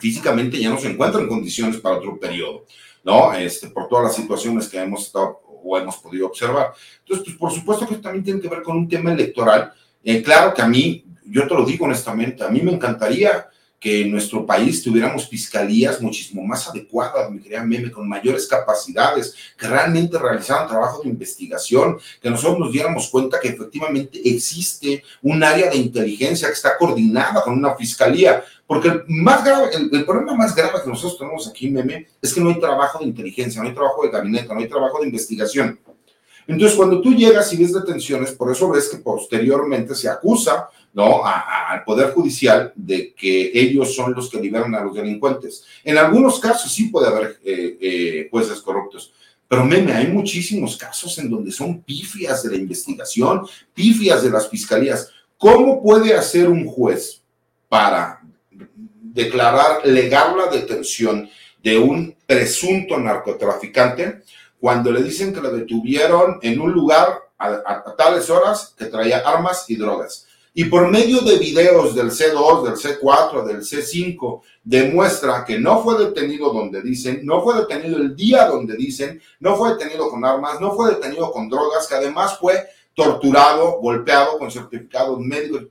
físicamente ya no se encuentra en condiciones para otro periodo, ¿no? Este, por todas las situaciones que hemos estado o hemos podido observar. Entonces, pues por supuesto que también tiene que ver con un tema electoral. Eh, claro que a mí yo te lo digo honestamente, a mí me encantaría que en nuestro país tuviéramos fiscalías muchísimo más adecuadas, mi querida Meme, con mayores capacidades, que realmente realizaran trabajo de investigación, que nosotros nos diéramos cuenta que efectivamente existe un área de inteligencia que está coordinada con una fiscalía, porque el, más grave, el, problema más grave que nosotros tenemos aquí, Meme, es que no hay trabajo de inteligencia, no hay trabajo de gabinete, no hay trabajo de investigación. Entonces, cuando tú llegas y ves detenciones, por eso ves que posteriormente se acusa ¿no? al Poder Judicial de que ellos son los que liberan a los delincuentes. En algunos casos sí puede haber eh, eh, jueces corruptos, pero meme, hay muchísimos casos en donde son pifias de la investigación, pifias de las fiscalías. ¿Cómo puede hacer un juez para declarar legal la detención de un presunto narcotraficante cuando le dicen que lo detuvieron en un lugar a tales horas que traía armas y drogas? Y por medio de videos del C2, del C4, del C5, demuestra que no fue detenido donde dicen, no fue detenido el día donde dicen, no fue detenido con armas, no fue detenido con drogas, que además fue torturado, golpeado con certificados médicos.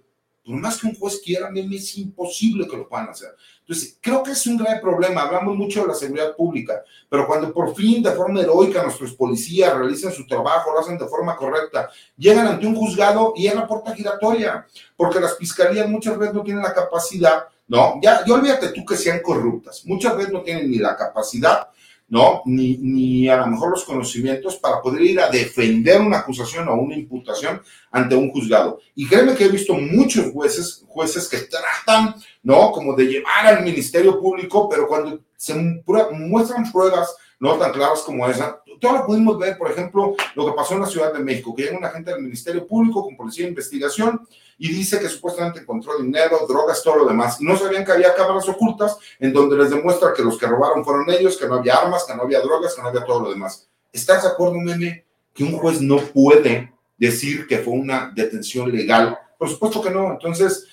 Por más que un juez quiera, es imposible que lo puedan hacer. Entonces, creo que es un gran problema. Hablamos mucho de la seguridad pública, pero cuando por fin, de forma heroica, nuestros policías realizan su trabajo, lo hacen de forma correcta, llegan ante un juzgado y es la puerta giratoria, porque las fiscalías muchas veces no tienen la capacidad, ¿no? Ya, ya olvídate tú que sean corruptas, muchas veces no tienen ni la capacidad ¿no? Ni, ni a lo mejor los conocimientos para poder ir a defender una acusación o una imputación ante un juzgado. Y créeme que he visto muchos jueces, jueces que tratan, ¿no? Como de llevar al Ministerio Público, pero cuando se muestran pruebas no tan claras como esa, lo pudimos ver, por ejemplo, lo que pasó en la Ciudad de México, que llega un agente del Ministerio Público con policía de investigación y dice que supuestamente encontró dinero, drogas, todo lo demás. Y no sabían que había cámaras ocultas en donde les demuestra que los que robaron fueron ellos, que no había armas, que no había drogas, que no había todo lo demás. ¿Estás de acuerdo, Meme, que un juez no puede decir que fue una detención legal? Por supuesto que no. Entonces,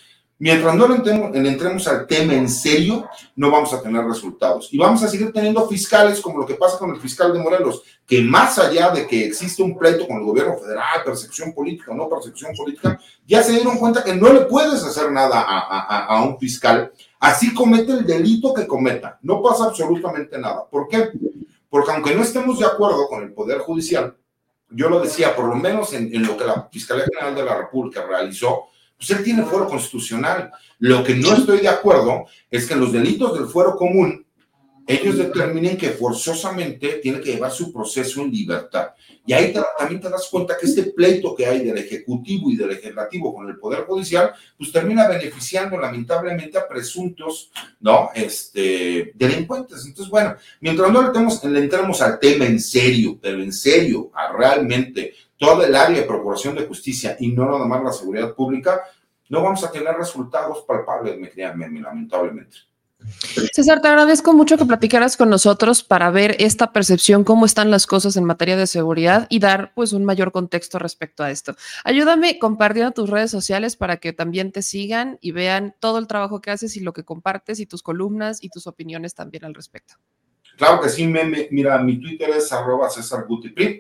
Mientras no entremos, al tema en serio, no vamos a tener resultados. Y vamos a seguir teniendo fiscales como lo que pasa con el fiscal de Morelos, que más allá de que existe un pleito con el gobierno federal, persecución política o no persecución política, ya se dieron cuenta que no le puedes hacer nada a, a un fiscal. Así comete el delito que cometa. No pasa absolutamente nada. ¿Por qué? Porque aunque no estemos de acuerdo con el Poder Judicial, yo lo decía, por lo menos en, en lo que la Fiscalía General de la República realizó, pues él tiene fuero constitucional. Lo que no estoy de acuerdo es que los delitos del fuero común, ellos determinen que forzosamente tiene que llevar su proceso en libertad. Y ahí también te das cuenta que este pleito que hay del Ejecutivo y del Legislativo con el Poder Judicial, pues termina beneficiando lamentablemente a presuntos, ¿no? Este, delincuentes. Entonces, bueno, mientras no le, le entremos al tema en serio, pero en serio, a realmente todo el área de procuración de justicia y no nada más la seguridad pública, no vamos a tener resultados palpables, me lamentablemente. César, te agradezco mucho que platicaras con nosotros para ver esta percepción, cómo están las cosas en materia de seguridad y dar pues un mayor contexto respecto a esto. Ayúdame compartiendo tus redes sociales para que también te sigan y vean todo el trabajo que haces y lo que compartes y tus columnas y tus opiniones también al respecto. Claro que sí, mira, mi Twitter es arroba César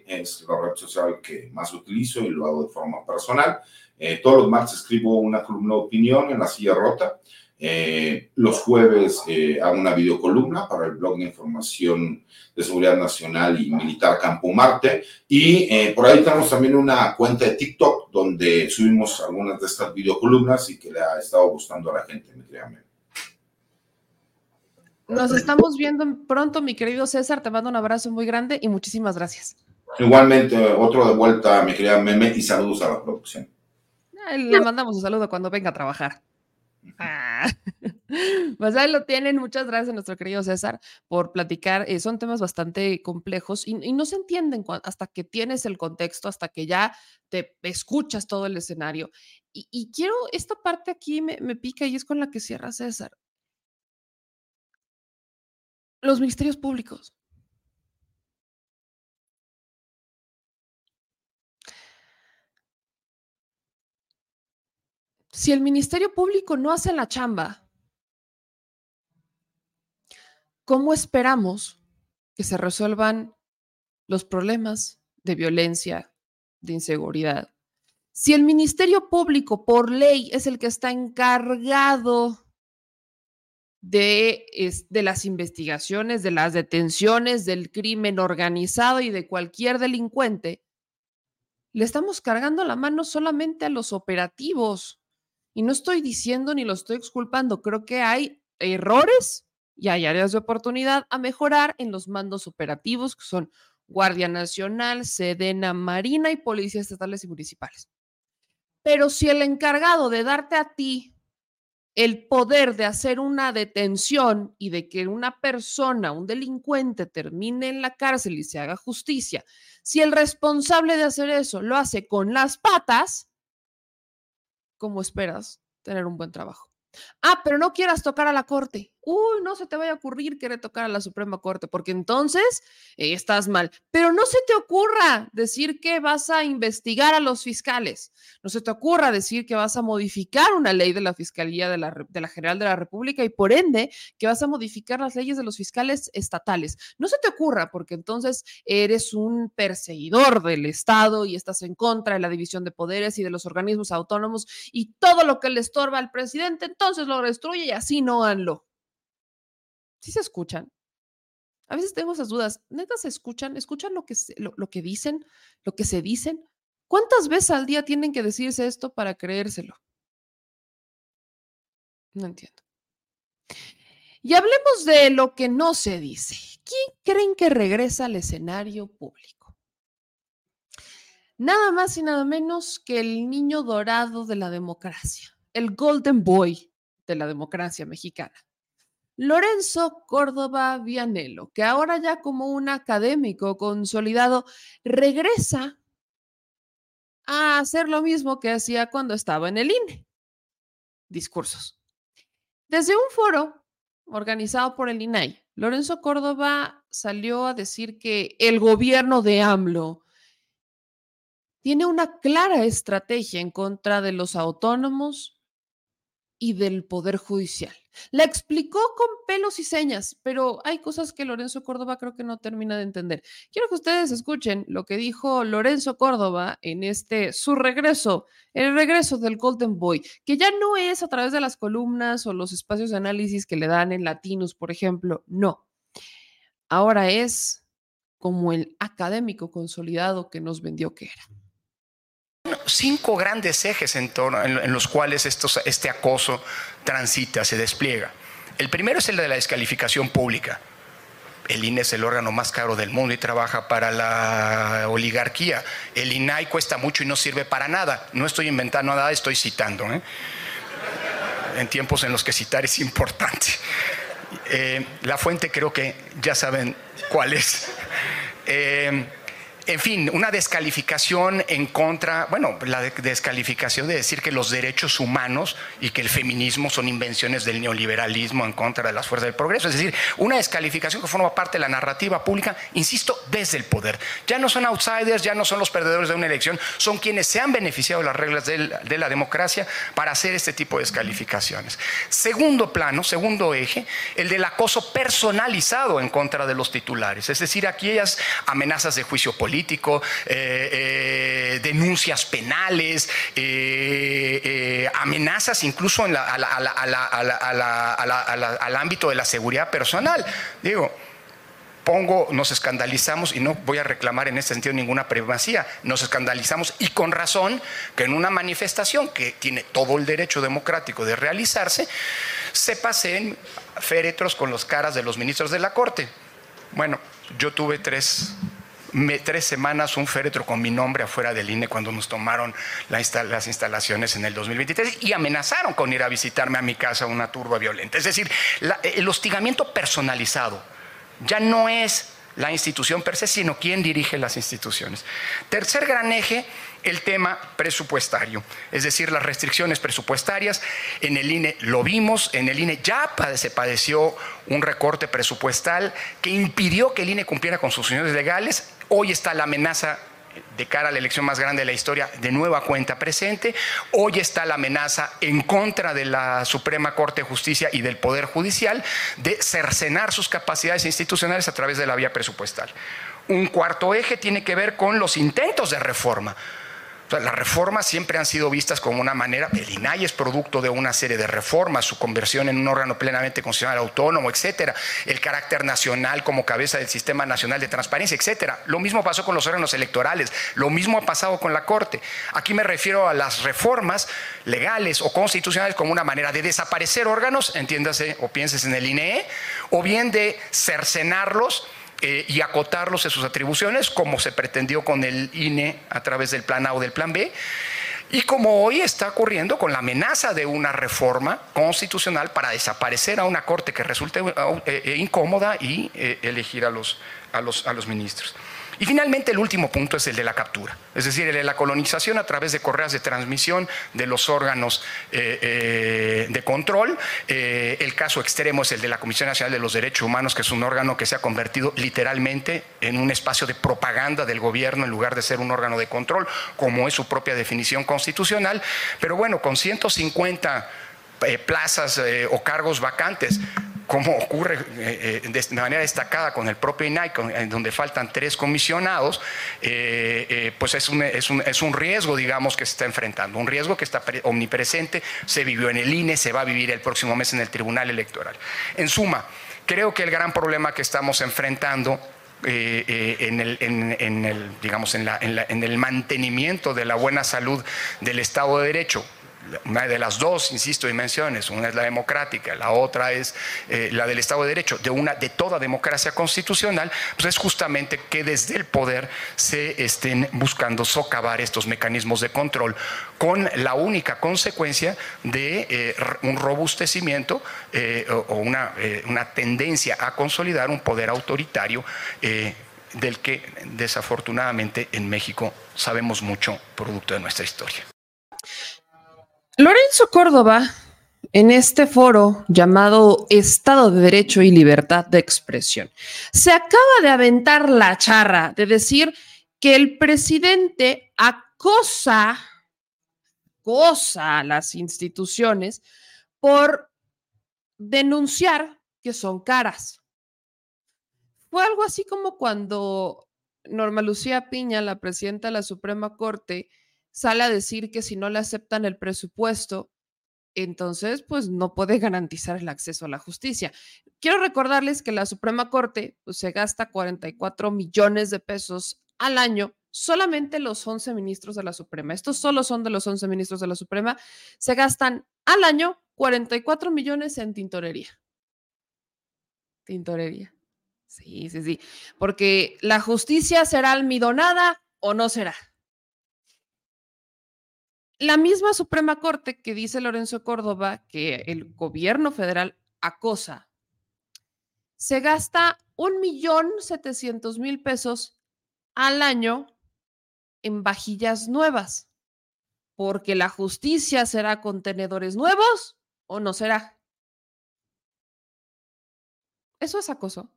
es la red social que más utilizo y lo hago de forma personal. Eh, todos los martes escribo una columna de opinión en la silla rota. Eh, los jueves eh, hago una videocolumna para el blog de información de seguridad nacional y militar Campo Marte. Y por ahí tenemos también una cuenta de TikTok donde subimos algunas de estas videocolumnas y que le ha estado gustando a la gente, me créanme. Nos estamos viendo pronto, mi querido César. Te mando un abrazo muy grande y muchísimas gracias. Igualmente, otro de vuelta, mi querida Meme, y saludos a la producción. Le mandamos un saludo cuando venga a trabajar. Ah. Pues ahí lo tienen. Muchas gracias, nuestro querido César, por platicar. Eh, son temas bastante complejos y, no se entienden hasta que tienes el contexto, hasta que ya te escuchas todo el escenario. Y, quiero, esta parte aquí me, me pica y es con la que cierra César. Los ministerios públicos. Si el Ministerio Público no hace la chamba, ¿cómo esperamos que se resuelvan los problemas de violencia, de inseguridad? Si el Ministerio Público por ley es el que está encargado de, de, las investigaciones, de las detenciones, del crimen organizado y de cualquier delincuente, le estamos cargando la mano solamente a los operativos. Y no estoy diciendo ni lo estoy exculpando, creo que hay errores y hay áreas de oportunidad a mejorar en los mandos operativos que son Guardia Nacional, Sedena Marina y Policías Estatales y Municipales. Pero si el encargado de darte a ti el poder de hacer una detención y de que una persona, un delincuente, termine en la cárcel y se haga justicia, si el responsable de hacer eso lo hace con las patas, ¿cómo esperas tener un buen trabajo? Ah, pero no quieras tocar a la corte. Uy, no se te vaya a ocurrir querer tocar a la Suprema Corte, porque entonces eh, estás mal. Pero no se te ocurra decir que vas a investigar a los fiscales. No se te ocurra decir que vas a modificar una ley de la Fiscalía de la, de la General de la República y por ende que vas a modificar las leyes de los fiscales estatales. No se te ocurra, porque entonces eres un perseguidor del Estado y estás en contra de la división de poderes y de los organismos autónomos y todo lo que le estorba al presidente, entonces lo destruye y así no hanlo. ¿Sí se escuchan? A veces tengo esas dudas. ¿Neta se escuchan? ¿Escuchan lo que, lo, que dicen? ¿Lo que se dicen? ¿Cuántas veces al día tienen que decirse esto para creérselo? No entiendo. Y hablemos de lo que no se dice. ¿Quién creen que regresa al escenario público? Nada más y nada menos que el niño dorado de la democracia, el Golden Boy de la democracia mexicana. Lorenzo Córdoba Vianello, que ahora ya como un académico consolidado regresa a hacer lo mismo que hacía cuando estaba en el INE. Discursos. Desde un foro organizado por el INAI, Lorenzo Córdoba salió a decir que el gobierno de AMLO tiene una clara estrategia en contra de los autónomos y del Poder Judicial. La explicó con pelos y señas, pero hay cosas que Lorenzo Córdoba creo que no termina de entender. Quiero que ustedes escuchen lo que dijo Lorenzo Córdoba en este su regreso, el regreso del Golden Boy, que ya no es a través de las columnas o los espacios de análisis que le dan en Latinos, por ejemplo, no. Ahora es como el académico consolidado que nos vendió que era cinco grandes ejes en, en, los cuales este acoso transita, se despliega. El primero es el de la descalificación pública. El INE es el órgano más caro del mundo y trabaja para la oligarquía. El INAI cuesta mucho y no sirve para nada. No estoy inventando nada, estoy citando. ¿eh? En tiempos en los que citar es importante. Eh, la fuente creo que ya saben cuál es. Eh, en fin, una descalificación en contra, bueno, la descalificación de decir que los derechos humanos y que el feminismo son invenciones del neoliberalismo en contra de las fuerzas del progreso. Es decir, una descalificación que forma parte de la narrativa pública, insisto, desde el poder. Ya no son outsiders, ya no son los perdedores de una elección, son quienes se han beneficiado de las reglas de la democracia para hacer este tipo de descalificaciones. Segundo plano, segundo eje, el del acoso personalizado en contra de los titulares. Es decir, aquellas amenazas de juicio político eh, eh, denuncias penales, eh, amenazas incluso al ámbito de la seguridad personal. Digo, pongo, nos escandalizamos, y no voy a reclamar en ese sentido ninguna primacía, nos escandalizamos y con razón que en una manifestación que tiene todo el derecho democrático de realizarse, se pasen féretros con los caras de los ministros de la Corte. Bueno, yo tuve tres tres semanas un féretro con mi nombre afuera del INE cuando nos tomaron las instalaciones en el 2023 y amenazaron con ir a visitarme a mi casa una turba violenta. Es decir, el hostigamiento personalizado ya no es la institución per se, sino quién dirige las instituciones. Tercer gran eje, el tema presupuestario, es decir, las restricciones presupuestarias. En el INE lo vimos, en el INE ya se padeció un recorte presupuestal que impidió que el INE cumpliera con sus funciones legales. Hoy está la amenaza de cara a la elección más grande de la historia, de nueva cuenta presente. Hoy está la amenaza en contra de la Suprema Corte de Justicia y del Poder Judicial de cercenar sus capacidades institucionales a través de la vía presupuestal. Un cuarto eje tiene que ver con los intentos de reforma las reformas siempre han sido vistas como una manera, el INAI es producto de una serie de reformas, su conversión en un órgano plenamente constitucional autónomo, etcétera, el carácter nacional como cabeza del Sistema Nacional de Transparencia, etcétera. Lo mismo pasó con los órganos electorales, lo mismo ha pasado con la Corte. Aquí me refiero a las reformas legales o constitucionales como una manera de desaparecer órganos, entiéndase o pienses en el INE, o bien de cercenarlos eh, y acotarlos en sus atribuciones, como se pretendió con el INE a través del plan A o del plan B. Y como hoy está ocurriendo con la amenaza de una reforma constitucional para desaparecer a una corte que resulte eh, eh, incómoda y elegir a los, a los, a los ministros. Y finalmente el último punto es el de la captura, es decir, el de la colonización a través de correas de transmisión de los órganos eh, eh, de control. Eh, el caso extremo es el de la Comisión Nacional de los Derechos Humanos, que es un órgano que se ha convertido literalmente en un espacio de propaganda del gobierno en lugar de ser un órgano de control, como es su propia definición constitucional. Pero bueno, con 150 plazas o cargos vacantes como ocurre eh, eh, de manera destacada con el propio INAI, en donde faltan tres comisionados, eh, pues es un, es, un, es un, riesgo, digamos, que se está enfrentando, un riesgo que está omnipresente, se vivió en el INE, se va a vivir el próximo mes en el Tribunal Electoral. En suma, creo que el gran problema que estamos enfrentando en, el, digamos, en, el mantenimiento de la buena salud del Estado de Derecho, una de las dos, insisto, dimensiones, una es la democrática, la otra es eh, la del Estado de Derecho, de, una, de toda democracia constitucional, pues es justamente que desde el poder se estén buscando socavar estos mecanismos de control con la única consecuencia de eh, un robustecimiento eh, o una, una, tendencia a consolidar un poder autoritario del que desafortunadamente en México sabemos mucho producto de nuestra historia. Lorenzo Córdoba, en este foro llamado Estado de Derecho y Libertad de Expresión, se acaba de aventar la charra de decir que el presidente acosa, acosa a las instituciones por denunciar que son caras. Fue algo así como cuando Norma Lucía Piña, la presidenta de la Suprema Corte, sale a decir que si no le aceptan el presupuesto, entonces pues no puede garantizar el acceso a la justicia. Quiero recordarles que la Suprema Corte pues, se gasta 44 millones de pesos al año solamente los 11 ministros de la Suprema, estos solo son de los 11 ministros de la Suprema, se gastan al año 44 millones en tintorería. Tintorería. Sí, sí, sí. Porque la justicia será almidonada o no será la misma Suprema Corte que dice Lorenzo Córdoba que el gobierno federal acosa, se gasta un millón setecientos mil pesos al año en vajillas nuevas, porque la justicia será con tenedores nuevos o no será. Eso es acoso.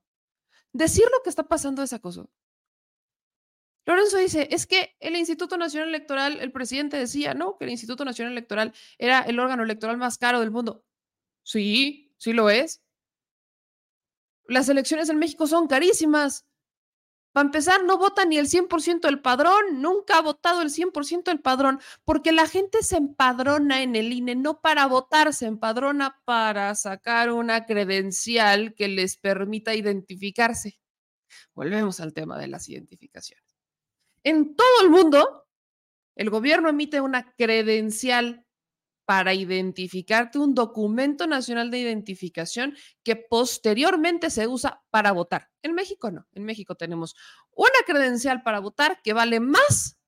Decir lo que está pasando es acoso. Lorenzo dice, es que el Instituto Nacional Electoral, el presidente decía, no, que el Instituto Nacional Electoral era el órgano electoral más caro del mundo. Sí, sí lo es. Las elecciones en México son carísimas. Para empezar, no vota ni el 100% del padrón, nunca ha votado el 100% del padrón, porque la gente se empadrona en el INE no para votar, se empadrona para sacar una credencial que les permita identificarse. Volvemos al tema de las identificaciones. En todo el mundo, el gobierno emite una credencial para identificarte un documento nacional de identificación que posteriormente se usa para votar. En México no. En México tenemos una credencial para votar que vale más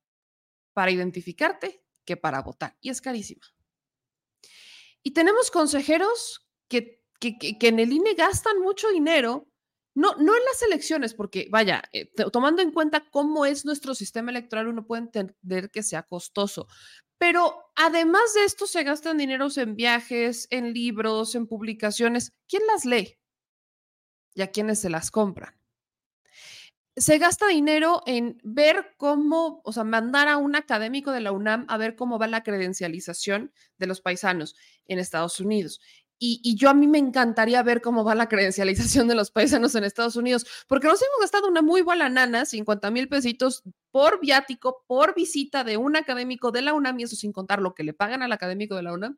para identificarte que para votar y es carísima. Y tenemos consejeros que, que, en el INE gastan mucho dinero no, no en las elecciones, porque vaya, eh, tomando en cuenta cómo es nuestro sistema electoral, uno puede entender que sea costoso, pero además de esto se gastan dineros en viajes, en libros, en publicaciones. ¿Quién las lee? ¿Y a quiénes se las compran? Se gasta dinero en ver cómo, o sea, mandar a un académico de la UNAM a ver cómo va la credencialización de los paisanos en Estados Unidos. Y, yo a mí me encantaría ver cómo va la credencialización de los paisanos en Estados Unidos, porque nos hemos gastado una muy buena nana, 50 mil pesitos por viático, por visita de un académico de la UNAM, y eso sin contar lo que le pagan al académico de la UNAM,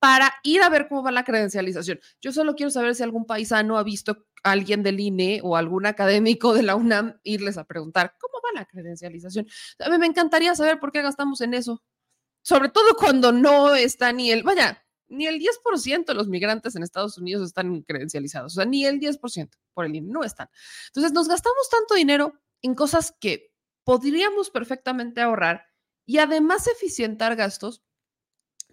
para ir a ver cómo va la credencialización. Yo solo quiero saber si algún paisano ha visto a alguien del INE o algún académico de la UNAM irles a preguntar cómo va la credencialización. A mí me encantaría saber por qué gastamos en eso. Sobre todo cuando no está ni el, vaya, ni el 10% de los migrantes en Estados Unidos están credencializados, o sea, ni el 10% por el INE, no están. Entonces, nos gastamos tanto dinero en cosas que podríamos perfectamente ahorrar y además eficientar gastos,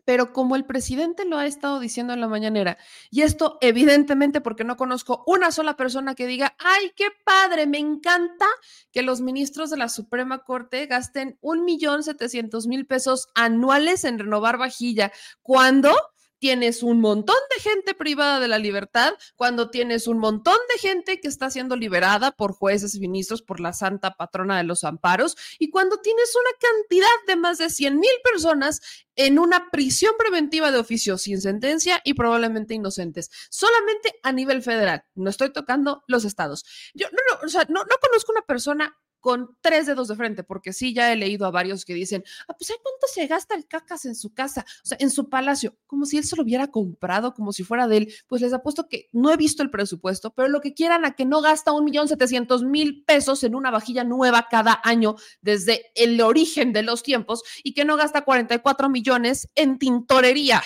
pero como el presidente lo ha estado diciendo en la mañanera, y esto evidentemente porque no conozco una sola persona que diga, ay, qué padre, me encanta que los ministros de la Suprema Corte gasten un millón setecientos mil pesos anuales en renovar vajilla, cuando tienes un montón de gente privada de la libertad, cuando tienes un montón de gente que está siendo liberada por jueces y ministros por la santa patrona de los amparos, y cuando tienes una cantidad de más de 100 mil personas en una prisión preventiva de oficio sin sentencia y probablemente inocentes, solamente a nivel federal. No estoy tocando los estados. Yo no, no, o sea, no, no conozco una persona con tres dedos de frente, porque sí, ya he leído a varios que dicen, ah, pues ¿cuánto se gasta el cacas en su casa? O sea, en su palacio, como si él se lo hubiera comprado, como si fuera de él. Pues les apuesto que no he visto el presupuesto, pero lo que quieran a que no gasta un millón setecientos mil pesos en una vajilla nueva cada año desde el origen de los tiempos y que no gasta 44 millones en tintorería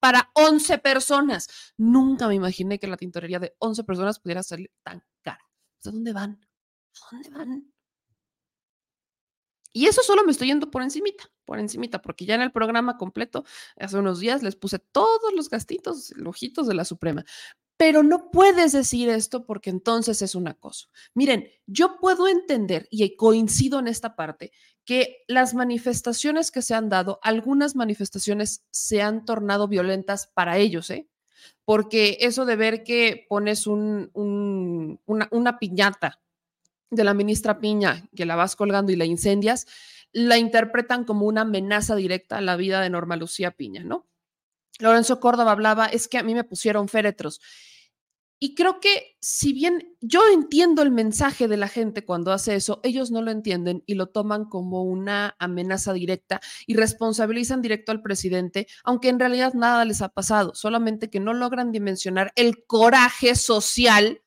para 11 personas. Nunca me imaginé que la tintorería de 11 personas pudiera salir tan cara. ¿A dónde van? ¿A dónde van? Y eso solo me estoy yendo por encimita, por encimita, porque ya en el programa completo, hace unos días les puse todos los gastitos, ojitos de la Suprema. Pero no puedes decir esto porque entonces es un acoso. Miren, yo puedo entender, y coincido en esta parte, que las manifestaciones que se han dado, algunas manifestaciones se han tornado violentas para ellos, ¿eh? Porque eso de ver que pones un, una, una piñata de la ministra Piña, que la vas colgando y la incendias, la interpretan como una amenaza directa a la vida de Norma Lucía Piña, ¿no? Lorenzo Córdoba hablaba, es que a mí me pusieron féretros. Y creo que si bien yo entiendo el mensaje de la gente cuando hace eso, ellos no lo entienden y lo toman como una amenaza directa y responsabilizan directo al presidente, aunque en realidad nada les ha pasado, solamente que no logran dimensionar el coraje social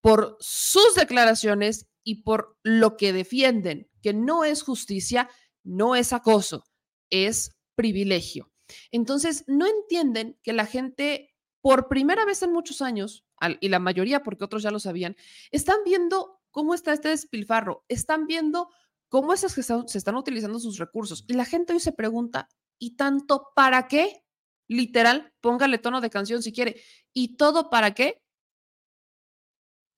por sus declaraciones y por lo que defienden, que no es justicia, no es acoso, es privilegio. Entonces, no entienden que la gente, por primera vez en muchos años, y la mayoría porque otros ya lo sabían, están viendo cómo está este despilfarro, están viendo cómo es que se están utilizando sus recursos. Y la gente hoy se pregunta, ¿y tanto para qué? Literal, póngale tono de canción si quiere. ¿Y todo para qué?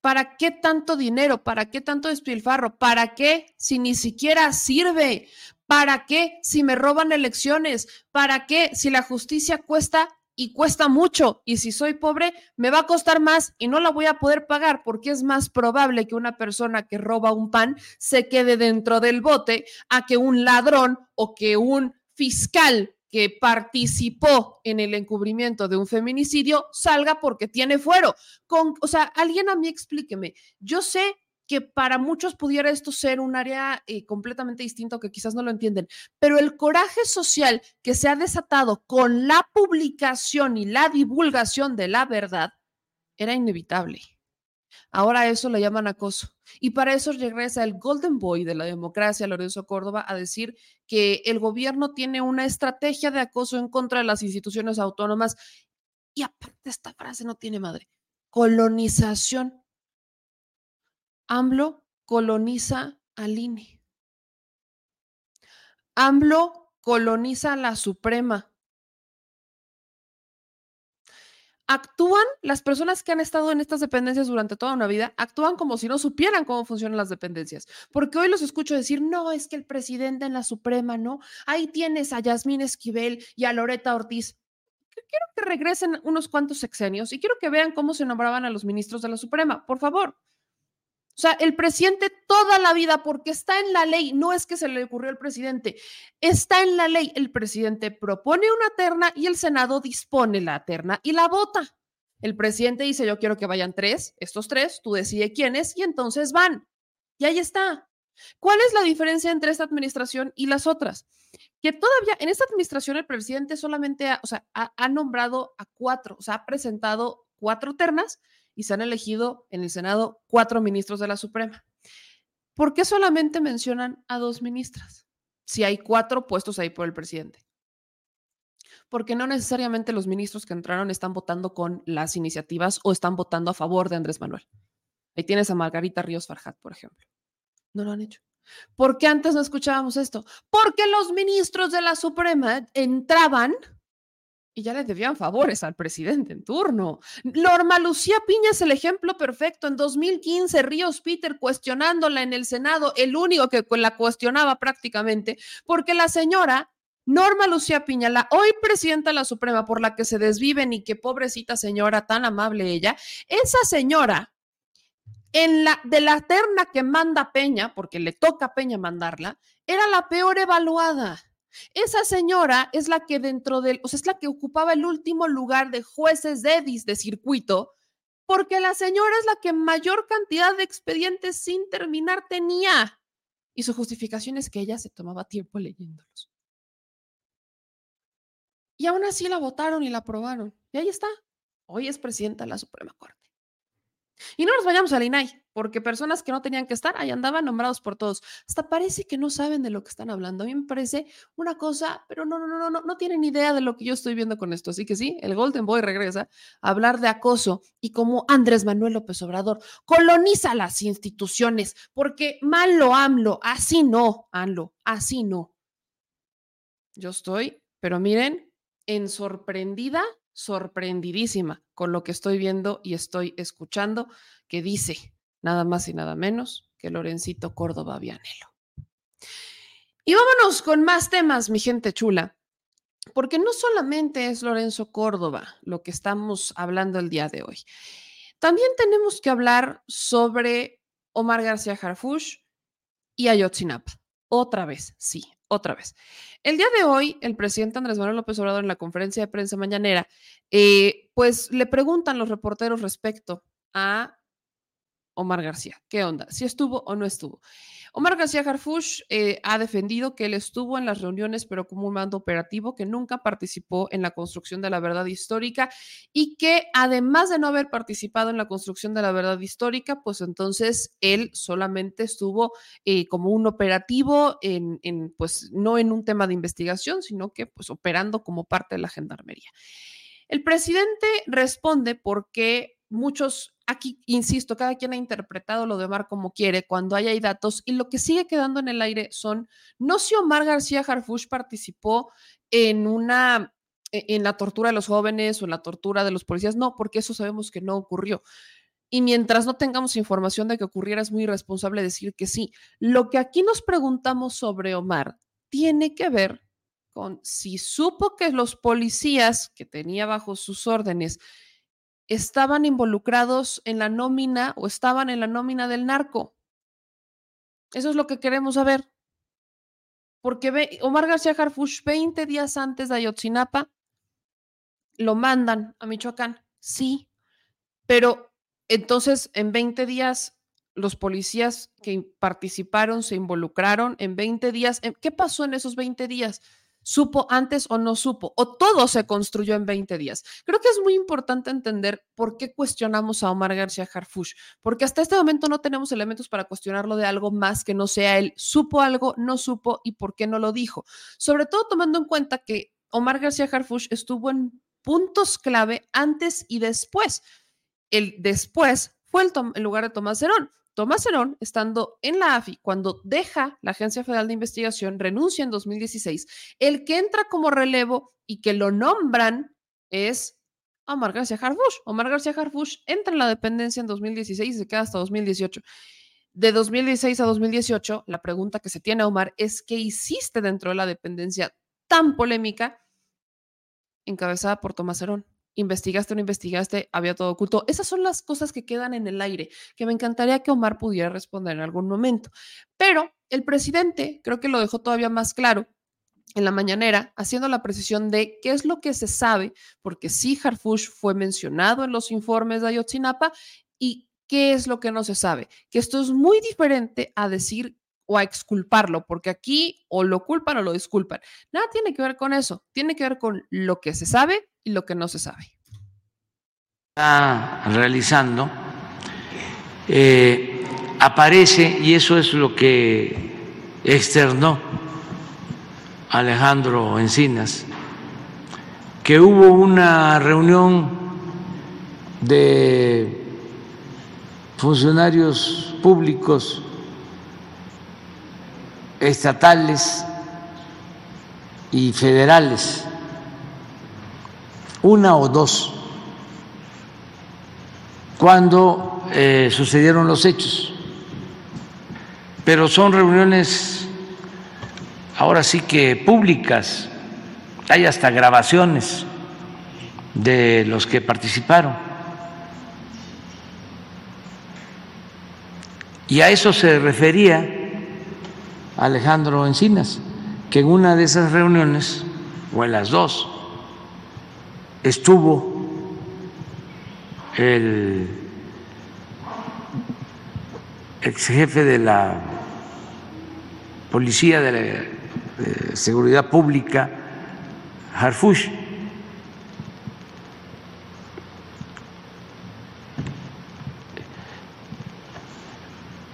¿Para qué tanto dinero? ¿Para qué tanto despilfarro? ¿Para qué si ni siquiera sirve? ¿Para qué si me roban elecciones? ¿Para qué si la justicia cuesta y cuesta mucho? Y si soy pobre, me va a costar más y no la voy a poder pagar porque es más probable que una persona que roba un pan se quede dentro del bote a que un ladrón o que un fiscal que participó en el encubrimiento de un feminicidio salga porque tiene fuero. Con, o sea, alguien a mí explíqueme. Yo sé que para muchos pudiera esto ser un área eh, completamente distinto que quizás no lo entienden, pero el coraje social que se ha desatado con la publicación y la divulgación de la verdad era inevitable. Ahora eso le llaman acoso. Y para eso regresa el Golden Boy de la democracia, Lorenzo Córdoba, a decir que el gobierno tiene una estrategia de acoso en contra de las instituciones autónomas. Y aparte esta frase no tiene madre. Colonización. AMLO coloniza al INE. AMLO coloniza la Suprema. Actúan, las personas que han estado en estas dependencias durante toda una vida, actúan como si no supieran cómo funcionan las dependencias. Porque hoy los escucho decir, no, es que el presidente en la Suprema, ¿no? Ahí tienes a Yasmín Esquivel y a Loreta Ortiz. Quiero que regresen unos cuantos sexenios y quiero que vean cómo se nombraban a los ministros de la Suprema, por favor. O sea, el presidente toda la vida, porque está en la ley, no es que se le ocurrió al presidente, está en la ley. El presidente propone una terna y el Senado dispone la terna y la vota. El presidente dice, yo quiero que vayan tres, estos tres, tú decides quiénes y entonces van. Y ahí está. ¿Cuál es la diferencia entre esta administración y las otras? Que todavía en esta administración el presidente solamente o sea, ha, ha nombrado a cuatro, o sea, ha presentado cuatro ternas y se han elegido en el Senado cuatro ministros de la Suprema. ¿Por qué solamente mencionan a dos ministras si hay cuatro puestos ahí por el presidente? Porque no necesariamente los ministros que entraron están votando con las iniciativas o están votando a favor de Andrés Manuel. Ahí tienes a Margarita Ríos Farjat, por ejemplo. No lo han hecho. ¿Por qué antes no escuchábamos esto? Porque los ministros de la Suprema entraban y ya le debían favores al presidente en turno. Norma Lucía Piña es el ejemplo perfecto. En 2015, Ríos Peter cuestionándola en el Senado, el único que la cuestionaba prácticamente, porque la señora Norma Lucía Piña, la hoy presidenta de la Suprema, por la que se desviven y que pobrecita señora, tan amable ella, esa señora, en la, de la terna que manda Peña, porque le toca a Peña mandarla, era la peor evaluada esa señora es la que dentro del, o sea, es la que ocupaba el último lugar de jueces de EDIS de circuito, porque la señora es la que mayor cantidad de expedientes sin terminar tenía. Y su justificación es que ella se tomaba tiempo leyéndolos. Y aún así la votaron y la aprobaron. Y ahí está. Hoy es presidenta de la Suprema Corte. Y no nos vayamos al INAI, porque personas que no tenían que estar ahí andaban nombrados por todos. Hasta parece que no saben de lo que están hablando. A mí me parece una cosa, pero no, no, no, no, no tienen idea de lo que yo estoy viendo con esto. Así que sí, el Golden Boy regresa a hablar de acoso y cómo Andrés Manuel López Obrador coloniza las instituciones, porque mal lo AMLO, así no, AMLO, así no. Yo estoy, pero miren, en sorprendida sorprendidísima con lo que estoy viendo y estoy escuchando, que dice nada más y nada menos que Lorencito Córdoba Vianelo. Y vámonos con más temas, mi gente chula, porque no solamente es Lorenzo Córdoba lo que estamos hablando el día de hoy. También tenemos que hablar sobre Omar García Harfush y Ayotzinapa. Otra vez, sí, otra vez. El día de hoy, el presidente Andrés Manuel López Obrador en la conferencia de prensa mañanera, eh, pues le preguntan los reporteros respecto a Omar García. ¿Qué onda? ¿Si estuvo o no estuvo? Omar García Harfush eh, ha defendido que él estuvo en las reuniones, pero como un mando operativo, que nunca participó en la construcción de la verdad histórica y que además de no haber participado en la construcción de la verdad histórica, pues entonces él solamente estuvo eh, como un operativo en, en, pues no en un tema de investigación, sino que pues operando como parte de la gendarmería. El presidente responde porque muchos, aquí insisto, cada quien ha interpretado lo de Omar como quiere cuando hay, hay datos y lo que sigue quedando en el aire son, no si Omar García Harfush participó en una, e, en la tortura de los jóvenes o en la tortura de los policías, no, porque eso sabemos que no ocurrió. Y mientras no tengamos información de que ocurriera, es muy irresponsable decir que sí. Lo que aquí nos preguntamos sobre Omar tiene que ver con si supo que los policías que tenía bajo sus órdenes estaban involucrados en la nómina o estaban en la nómina del narco. Eso es lo que queremos saber. Porque Omar García Harfush, 20 días antes de Ayotzinapa, lo mandan a Michoacán. Sí, pero entonces en 20 días los policías que participaron se involucraron en 20 días. ¿Qué pasó en esos 20 días? ¿Supo antes o no supo? ¿O todo se construyó en 20 días? Creo que es muy importante entender por qué cuestionamos a Omar García Harfush, porque hasta este momento no tenemos elementos para cuestionarlo de algo más que no sea él supo algo, no supo y por qué no lo dijo. Sobre todo tomando en cuenta que Omar García Harfush estuvo en puntos clave antes y después. El después fue el, lugar de Tomás Herón. Tomás Herón, estando en la AFI, cuando deja la Agencia Federal de Investigación, renuncia en 2016, el que entra como relevo y que lo nombran es Omar García Harfush. Omar García Harfush entra en la dependencia en 2016 y se queda hasta 2018. De 2016 a 2018, la pregunta que se tiene a Omar es qué hiciste dentro de la dependencia tan polémica encabezada por Tomás Herón investigaste o no investigaste, había todo oculto. Esas son las cosas que quedan en el aire, que me encantaría que Omar pudiera responder en algún momento. Pero el presidente creo que lo dejó todavía más claro en la mañanera, haciendo la precisión de qué es lo que se sabe, porque sí Harfush fue mencionado en los informes de Ayotzinapa y qué es lo que no se sabe, que esto es muy diferente a decir o a exculparlo, porque aquí o lo culpan o lo disculpan. Nada tiene que ver con eso, tiene que ver con lo que se sabe y lo que no se sabe. Está realizando, eh, aparece, y eso es lo que externó Alejandro Encinas, que hubo una reunión de funcionarios públicos estatales y federales, una o dos, cuando eh, sucedieron los hechos. Pero son reuniones ahora sí que públicas, hay hasta grabaciones de los que participaron. Y a eso se refería Alejandro Encinas, que en una de esas reuniones, o en las dos, estuvo el ex jefe de la Policía de, la, Seguridad Pública, Harfush.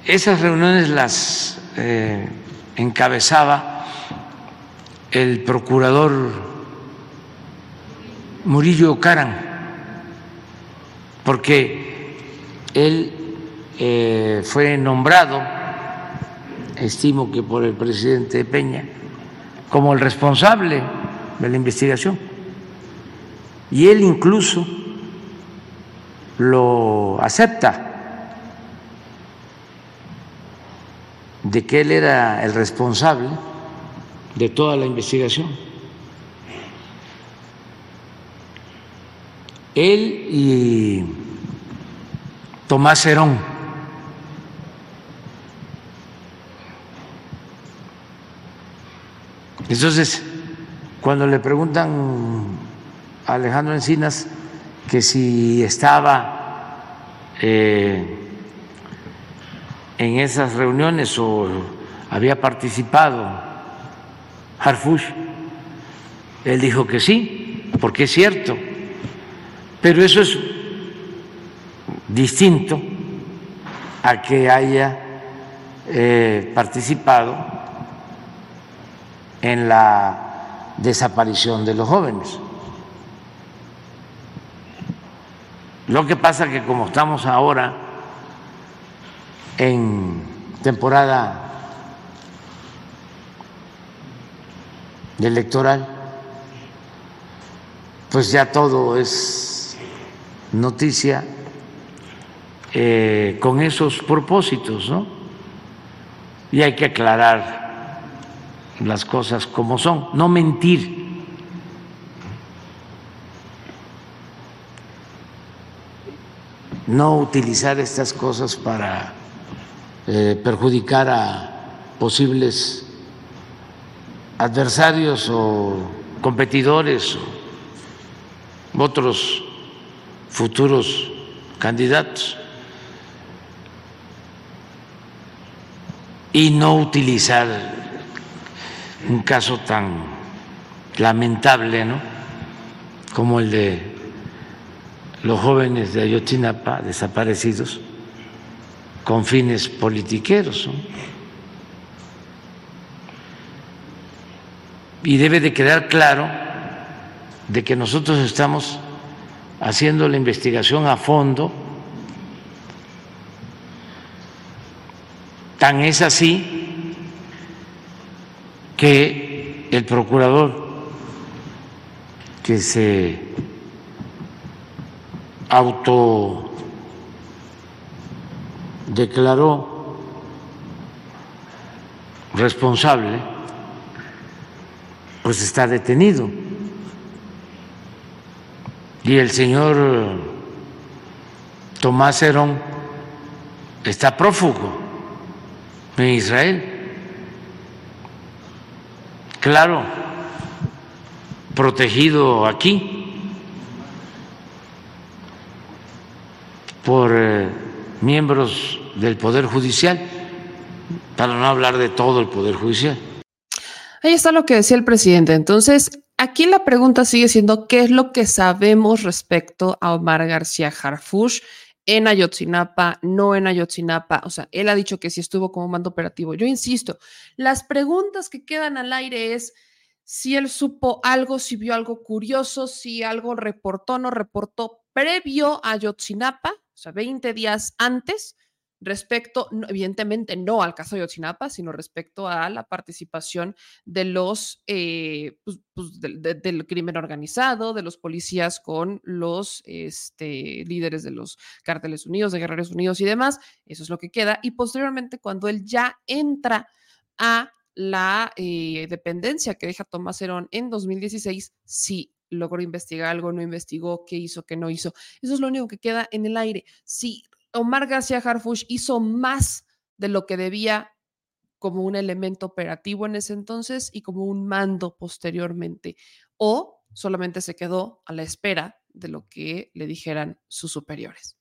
Esas reuniones las eh, encabezaba el procurador Murillo Caran, porque él eh, fue nombrado, estimo que por el presidente Peña, como el responsable de la investigación. Y él incluso lo acepta de que él era el responsable de toda la investigación. Él y Tomás Herón. Entonces, cuando le preguntan a Alejandro Encinas que si estaba eh, en esas reuniones o había participado Harfush. Él dijo que sí, porque es cierto, pero eso es distinto a que haya eh, participado en la desaparición de los jóvenes. Lo que pasa que como estamos ahora en temporada electoral, pues ya todo es noticia eh, con esos propósitos, ¿no? Y hay que aclarar las cosas como son, no mentir. No utilizar estas cosas para eh, perjudicar a posibles adversarios o competidores o otros futuros candidatos y no utilizar un caso tan lamentable, ¿no? Como el de los jóvenes de Ayotzinapa desaparecidos con fines politiqueros. Y debe de quedar claro de que nosotros estamos haciendo la investigación a fondo. Tan es así que el procurador que se auto declaró responsable, pues está detenido. Y el señor Tomás Herón está prófugo en Israel. Claro, protegido aquí por eh, miembros del Poder Judicial, para no hablar de todo el Poder Judicial. Ahí está lo que decía el presidente. Entonces, aquí la pregunta sigue siendo, ¿qué es lo que sabemos respecto a Omar García Harfush en Ayotzinapa, no en Ayotzinapa? O sea, él ha dicho que sí estuvo como mando operativo. Yo insisto, las preguntas que quedan al aire es si él supo algo, si vio algo curioso, si algo reportó, no reportó previo a Ayotzinapa, o sea, 20 días antes, respecto, evidentemente no al caso de Yotzinapa, sino respecto a la participación de los, eh, pues, pues, del crimen organizado, de los policías con los este, líderes de los cárteles unidos, de guerreros unidos y demás. Eso es lo que queda. Y posteriormente, cuando él ya entra a la eh, dependencia que deja Tomás Herón en 2016, sí logró investigar algo, no investigó, qué hizo, qué no hizo. Eso es lo único que queda en el aire. Si Omar García Harfush hizo más de lo que debía como un elemento operativo en ese entonces y como un mando posteriormente, o solamente se quedó a la espera de lo que le dijeran sus superiores.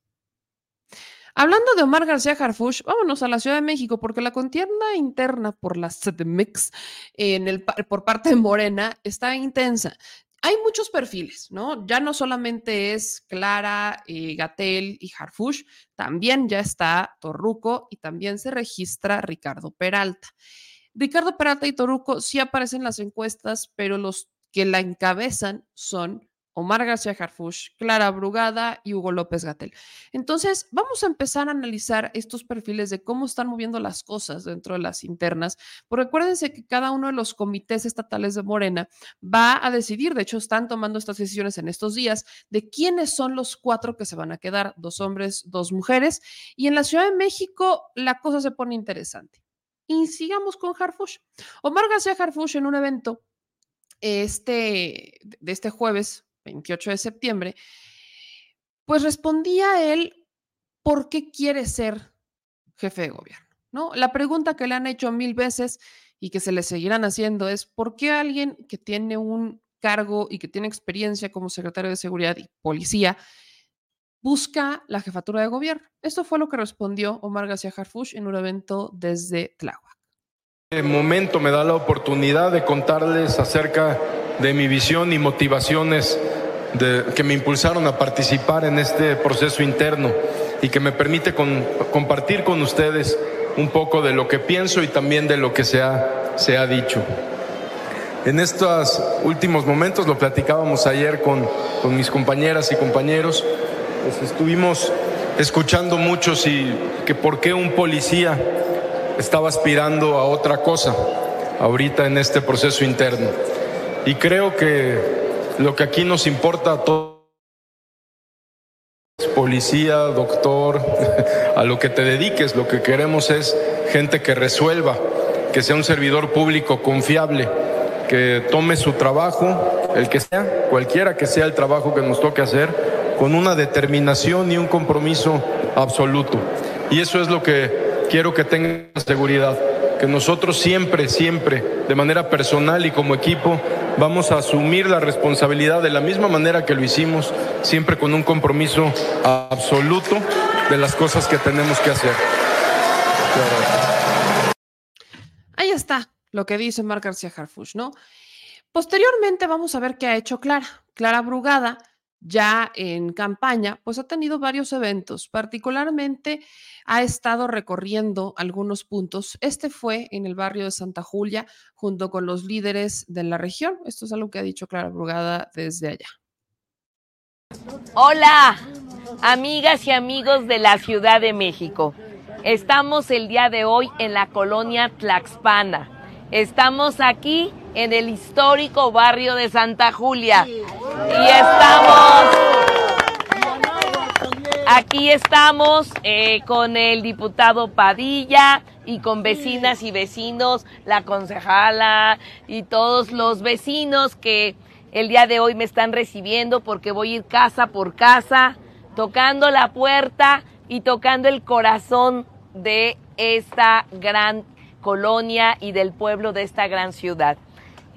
Hablando de Omar García Harfush, vámonos a la Ciudad de México, porque la contienda interna por la CDMX en el, por parte de Morena está intensa hay muchos perfiles, ¿no? Ya no solamente es Clara, Gatel y Harfush, también ya está Torruco y también se registra Ricardo Peralta. Ricardo Peralta y Torruco sí aparecen en las encuestas, pero los que la encabezan son Omar García Harfush, Clara Brugada y Hugo López Gatel. Entonces, vamos a empezar a analizar estos perfiles de cómo están moviendo las cosas dentro de las internas, porque acuérdense que cada uno de los comités estatales de Morena va a decidir, de hecho están tomando estas decisiones en estos días, de quiénes son los cuatro que se van a quedar, dos hombres, dos mujeres, y en la Ciudad de México la cosa se pone interesante. Y sigamos con Harfush. Omar García Harfush en un evento este, de este jueves 28 de septiembre, pues respondía él por qué quiere ser jefe de gobierno. ¿no? La pregunta que le han hecho mil veces y que se le seguirán haciendo es ¿por qué alguien que tiene un cargo y que tiene experiencia como secretario de Seguridad y Policía busca la jefatura de gobierno? Esto fue lo que respondió Omar García Harfush en un evento desde Tláhuac. El momento me da la oportunidad de contarles acerca de mi visión y motivaciones que me impulsaron a participar en este proceso interno y que me permite compartir con ustedes un poco de lo que pienso y también de lo que se ha, se ha dicho. En estos últimos momentos, lo platicábamos ayer con, con mis compañeras y compañeros, pues estuvimos escuchando muchos y que por qué un policía estaba aspirando a otra cosa ahorita en este proceso interno. Y creo que lo que aquí nos importa a todos, policía, doctor, a lo que te dediques, lo que queremos es gente que resuelva, que sea un servidor público confiable, que tome su trabajo, el que sea, cualquiera que sea el trabajo que nos toque hacer, con una determinación y un compromiso absoluto. Y eso es lo que quiero que tengan seguridad, que nosotros siempre, siempre, de manera personal y como equipo, vamos a asumir la responsabilidad de la misma manera que lo hicimos, siempre con un compromiso absoluto de las cosas que tenemos que hacer. Ahí está lo que dice Marc García Harfush, ¿no? Posteriormente vamos a ver qué ha hecho Clara. Clara Brugada ya en campaña, pues ha tenido varios eventos, particularmente ha estado recorriendo algunos puntos. Este fue en el barrio de Santa Julia junto con los líderes de la región. Esto es algo que ha dicho Clara Brugada desde allá. Hola, amigas y amigos de la Ciudad de México. Estamos el día de hoy en la colonia Tlaxpana. Estamos aquí en el histórico barrio de Santa Julia. Y estamos, aquí estamos eh, con el diputado Padilla y con vecinas y vecinos, la concejala y todos los vecinos que el día de hoy me están recibiendo porque voy a ir casa por casa, tocando la puerta y tocando el corazón de esta gran colonia y del pueblo de esta gran ciudad.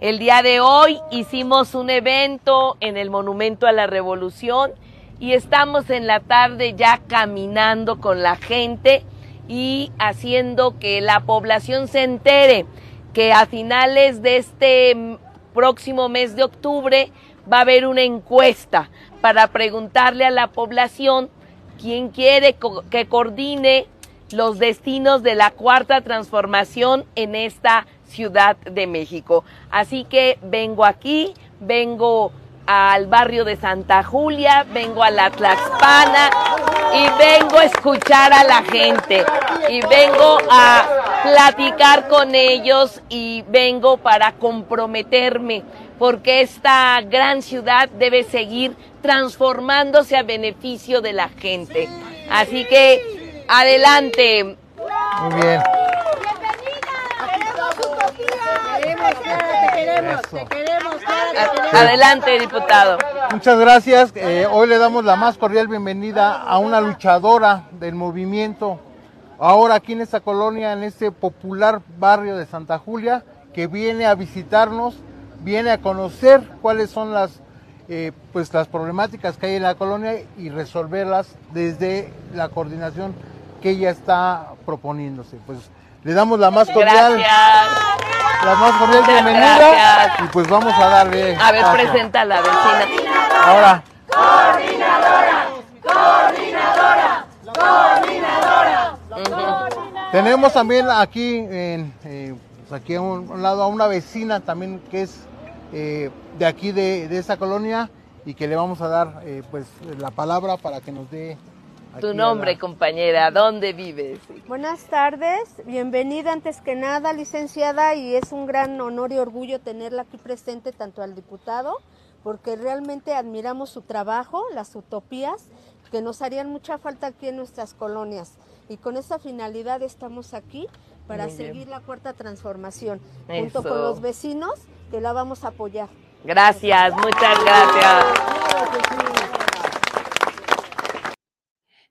El día de hoy hicimos un evento en el Monumento a la Revolución y estamos en la tarde ya caminando con la gente y haciendo que la población se entere que a finales de este próximo mes de octubre va a haber una encuesta para preguntarle a la población quién quiere que coordine los destinos de la cuarta transformación en esta Ciudad de México. Así que vengo aquí, vengo al barrio de Santa Julia, vengo a la Tlaxpana y vengo a escuchar a la gente y vengo a platicar con ellos y vengo para comprometerme porque esta gran ciudad debe seguir transformándose a beneficio de la gente. Así que adelante. Muy bien. Adelante, diputado. Muchas gracias. Eh, hoy le damos la más cordial bienvenida a una luchadora del movimiento, ahora aquí en esta colonia, en este popular barrio de Santa Julia, que viene a visitarnos, viene a conocer cuáles son las, eh, pues las problemáticas que hay en la colonia y resolverlas desde la coordinación que ella está proponiéndose. Pues le damos la más cordial. Gracias. La más cordial bienvenida. gracias. Y pues vamos a darle. A ver, presenta a la vecina. Ahora. Tenemos también aquí, en, eh, pues aquí a un, un lado, a una vecina también que es eh, de aquí de, de esta colonia y que le vamos a dar eh, pues la palabra para que nos dé. Tu nombre, la- compañera, ¿dónde vives? Buenas tardes, bienvenida antes que nada, licenciada, y es un gran honor y orgullo tenerla aquí presente, tanto al diputado, porque realmente admiramos su trabajo, las utopías, que nos harían mucha falta aquí en nuestras colonias. Y con esa finalidad estamos aquí para Muy bien. seguir la cuarta transformación, junto con los vecinos que la vamos a apoyar. Gracias, muchas gracias.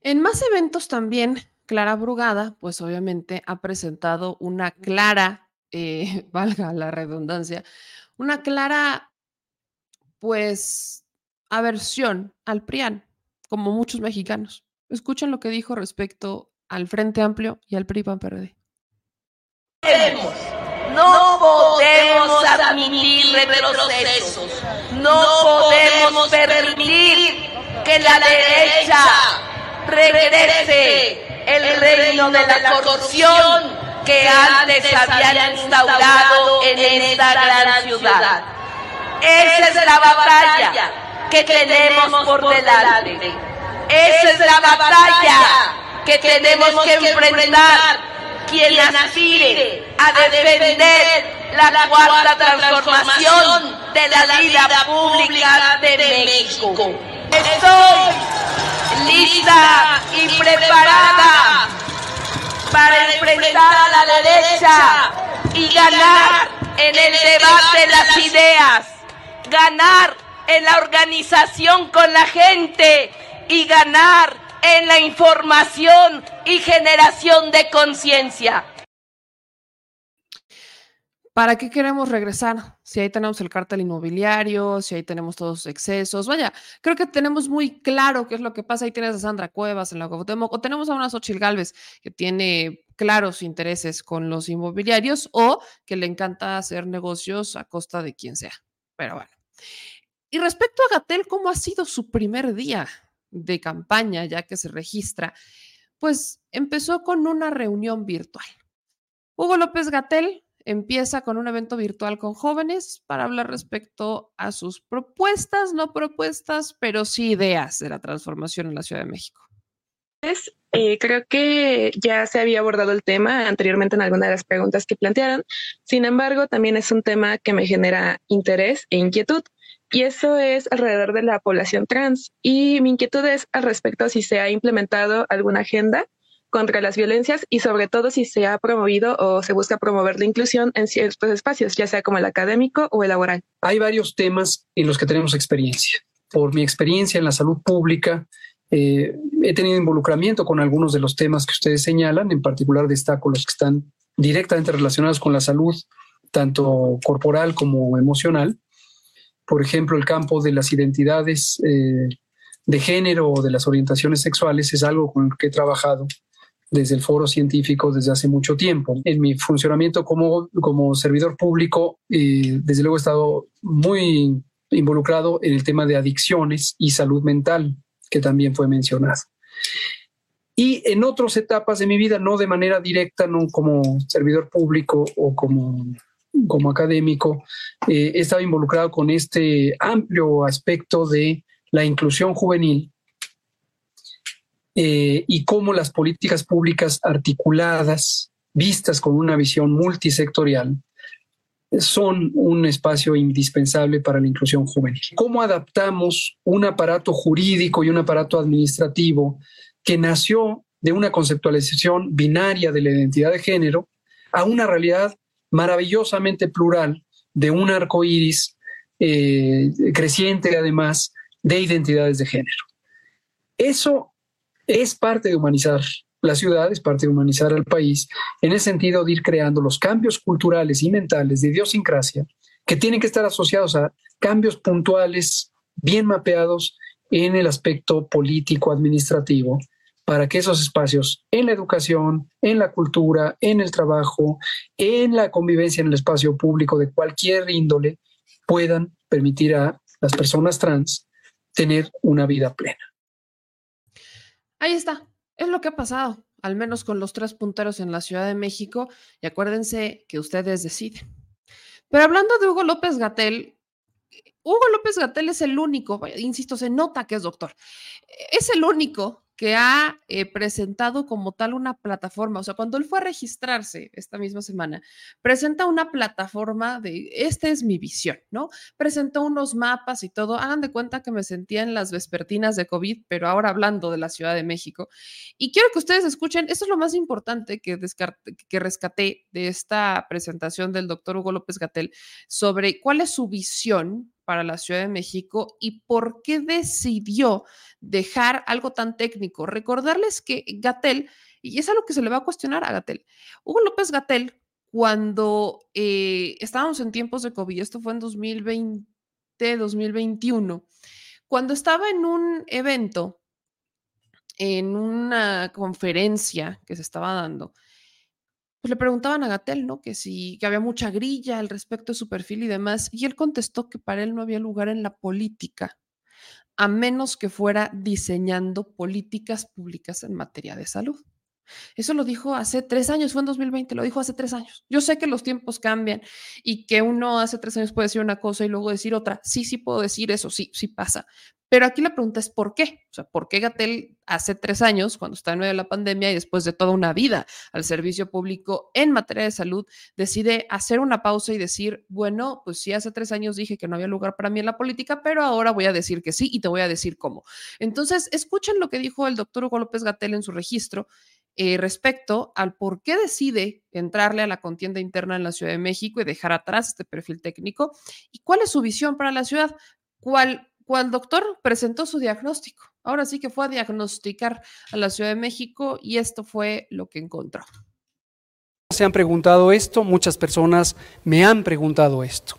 En más eventos también, Clara Brugada, pues obviamente ha presentado una clara, eh, valga la redundancia, una clara, pues, aversión al PRIAN, como muchos mexicanos. Escuchen lo que dijo respecto al Frente Amplio y al PRI PAN PRD. No podemos admitir retrocesos. No podemos permitir que la derecha regrese el reino de la corrupción que antes habían instaurado en esta gran ciudad. Esa es la batalla que tenemos por delante. Esa es la batalla que tenemos que enfrentar quien aspire a defender la cuarta transformación de la vida pública de México. Estoy lista y preparada para enfrentar a la derecha y ganar en el debate de las ideas, ganar en la organización con la gente y ganar en la información y generación de conciencia. ¿Para qué queremos regresar? Si ahí tenemos el cártel inmobiliario, si ahí tenemos todos los excesos. Vaya, creo que tenemos muy claro qué es lo que pasa. Ahí tienes a Sandra Cuevas en la Cuauhtémoc, o tenemos a una Xochitl Galvez que tiene claros intereses con los inmobiliarios o que le encanta hacer negocios a costa de quien sea. pero bueno. Y respecto a Gatel, ¿cómo ha sido su primer día de campaña ya que se registra? Pues empezó con una reunión virtual. Hugo López Gatel empieza con un evento virtual con jóvenes para hablar respecto a sus propuestas, no propuestas, pero sí ideas de la transformación en la Ciudad de México. Eh, creo que ya se había abordado el tema anteriormente en alguna de las preguntas que plantearon. Sin embargo, también es un tema que me genera interés e inquietud. Y eso es alrededor de la población trans. Y mi inquietud es al respecto si se ha implementado alguna agenda contra las violencias y sobre todo si se ha promovido o se busca promover la inclusión en ciertos espacios, ya sea como el académico o el laboral. Hay varios temas en los que tenemos experiencia. Por mi experiencia en la salud pública, eh, he tenido involucramiento con algunos de los temas que ustedes señalan, en particular destaco los que están directamente relacionados con la salud, tanto corporal como emocional. Por ejemplo, el campo de las identidades eh, de género o de las orientaciones sexuales es algo con el que he trabajado desde el foro científico desde hace mucho tiempo. En mi funcionamiento como, como servidor público, eh, desde luego he estado muy involucrado en el tema de adicciones y salud mental, que también fue mencionado. Y en otras etapas de mi vida, no de manera directa, no como servidor público o como, como académico, eh, he estado involucrado con este amplio aspecto de la inclusión juvenil eh, y cómo las políticas públicas articuladas, vistas con una visión multisectorial, son un espacio indispensable para la inclusión juvenil. ¿Cómo adaptamos un aparato jurídico y un aparato administrativo que nació de una conceptualización binaria de la identidad de género a una realidad maravillosamente plural de un arco iris eh, creciente, además, de identidades de género? Eso es parte de humanizar la ciudad, es parte de humanizar al país, en el sentido de ir creando los cambios culturales y mentales de idiosincrasia que tienen que estar asociados a cambios puntuales, bien mapeados en el aspecto político administrativo, para que esos espacios en la educación, en la cultura, en el trabajo, en la convivencia en el espacio público de cualquier índole, puedan permitir a las personas trans tener una vida plena. Ahí está, es lo que ha pasado, al menos con los tres punteros en la Ciudad de México, y acuérdense que ustedes deciden. Pero hablando de Hugo López Gatel, Hugo López Gatel es el único, insisto, se nota que es doctor, es el único que ha eh, presentado como tal una plataforma. O sea, cuando él fue a registrarse esta misma semana, presenta una plataforma de, esta es mi visión, ¿no? Presentó unos mapas y todo. Hagan de cuenta que me sentía en las vespertinas de COVID, pero ahora hablando de la Ciudad de México. Y quiero que ustedes escuchen, esto es lo más importante que, que rescaté de esta presentación del doctor Hugo López Gatel sobre cuál es su visión para la Ciudad de México y por qué decidió dejar algo tan técnico. Recordarles que Gatel, y es algo que se le va a cuestionar a Gatel, Hugo López Gatel, cuando eh, estábamos en tiempos de COVID, esto fue en 2020, 2021, cuando estaba en un evento, en una conferencia que se estaba dando, pues le preguntaban a Gatel, ¿no? Que si que había mucha grilla al respecto de su perfil y demás, y él contestó que para él no había lugar en la política, a menos que fuera diseñando políticas públicas en materia de salud. Eso lo dijo hace tres años, fue en 2020, lo dijo hace tres años. Yo sé que los tiempos cambian y que uno hace tres años puede decir una cosa y luego decir otra. Sí, sí puedo decir eso, sí, sí pasa. Pero aquí la pregunta es ¿por qué? O sea, ¿por qué Gatel hace tres años, cuando está en medio de la pandemia y después de toda una vida al servicio público en materia de salud, decide hacer una pausa y decir, bueno, pues sí, hace tres años dije que no había lugar para mí en la política, pero ahora voy a decir que sí y te voy a decir cómo. Entonces, escuchen lo que dijo el doctor Hugo López Gatel en su registro eh, respecto al por qué decide entrarle a la contienda interna en la Ciudad de México y dejar atrás este perfil técnico y cuál es su visión para la ciudad, cuál cuando el doctor presentó su diagnóstico. Ahora sí que fue a diagnosticar a la Ciudad de México y esto fue lo que encontró. Se han preguntado esto, muchas personas me han preguntado esto.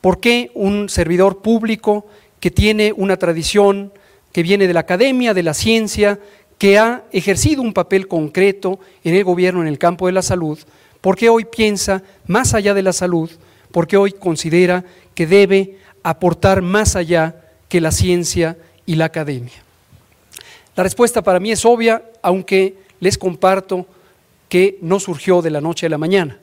¿Por qué un servidor público que tiene una tradición que viene de la academia, de la ciencia, que ha ejercido un papel concreto en el gobierno en el campo de la salud, por qué hoy piensa más allá de la salud, por qué hoy considera que debe aportar más allá que la ciencia y la academia. La respuesta para mí es obvia, aunque les comparto que no surgió de la noche a la mañana.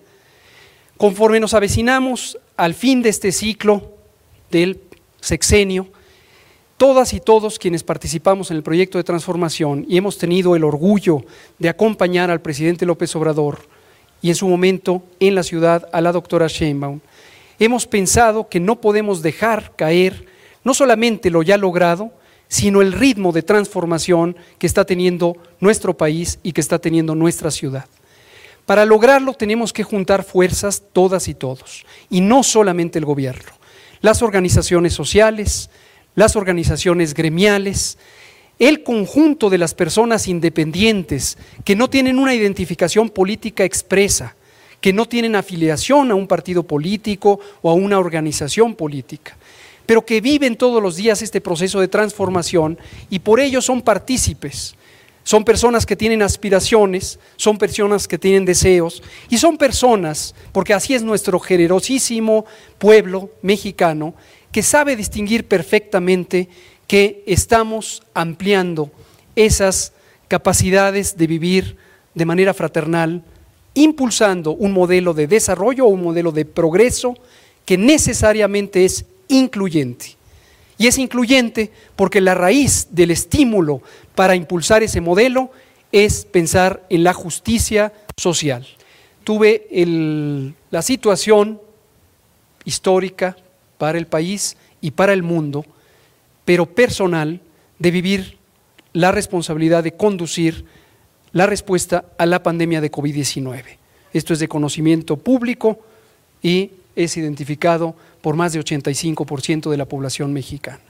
Conforme nos avecinamos al fin de este ciclo del sexenio, todas y todos quienes participamos en el proyecto de transformación y hemos tenido el orgullo de acompañar al presidente López Obrador y en su momento en la ciudad a la doctora Sheinbaum, hemos pensado que no podemos dejar caer no solamente lo ya logrado, sino el ritmo de transformación que está teniendo nuestro país y que está teniendo nuestra ciudad. Para lograrlo tenemos que juntar fuerzas todas y todos, y no solamente el gobierno, las organizaciones sociales, las organizaciones gremiales, el conjunto de las personas independientes que no tienen una identificación política expresa, que no tienen afiliación a un partido político o a una organización política, pero que viven todos los días este proceso de transformación y por ello son partícipes. Son personas que tienen aspiraciones, son personas que tienen deseos y son personas, porque así es nuestro generosísimo pueblo mexicano, que sabe distinguir perfectamente que estamos ampliando esas capacidades de vivir de manera fraternal, impulsando un modelo de desarrollo un modelo de progreso que necesariamente es incluyente. Y es incluyente porque la raíz del estímulo para impulsar ese modelo es pensar en la justicia social. Tuve la situación histórica para el país y para el mundo, pero personal, de vivir la responsabilidad de conducir la respuesta a la pandemia de COVID-19. Esto es de conocimiento público y es identificado por más de 85% de la población mexicana.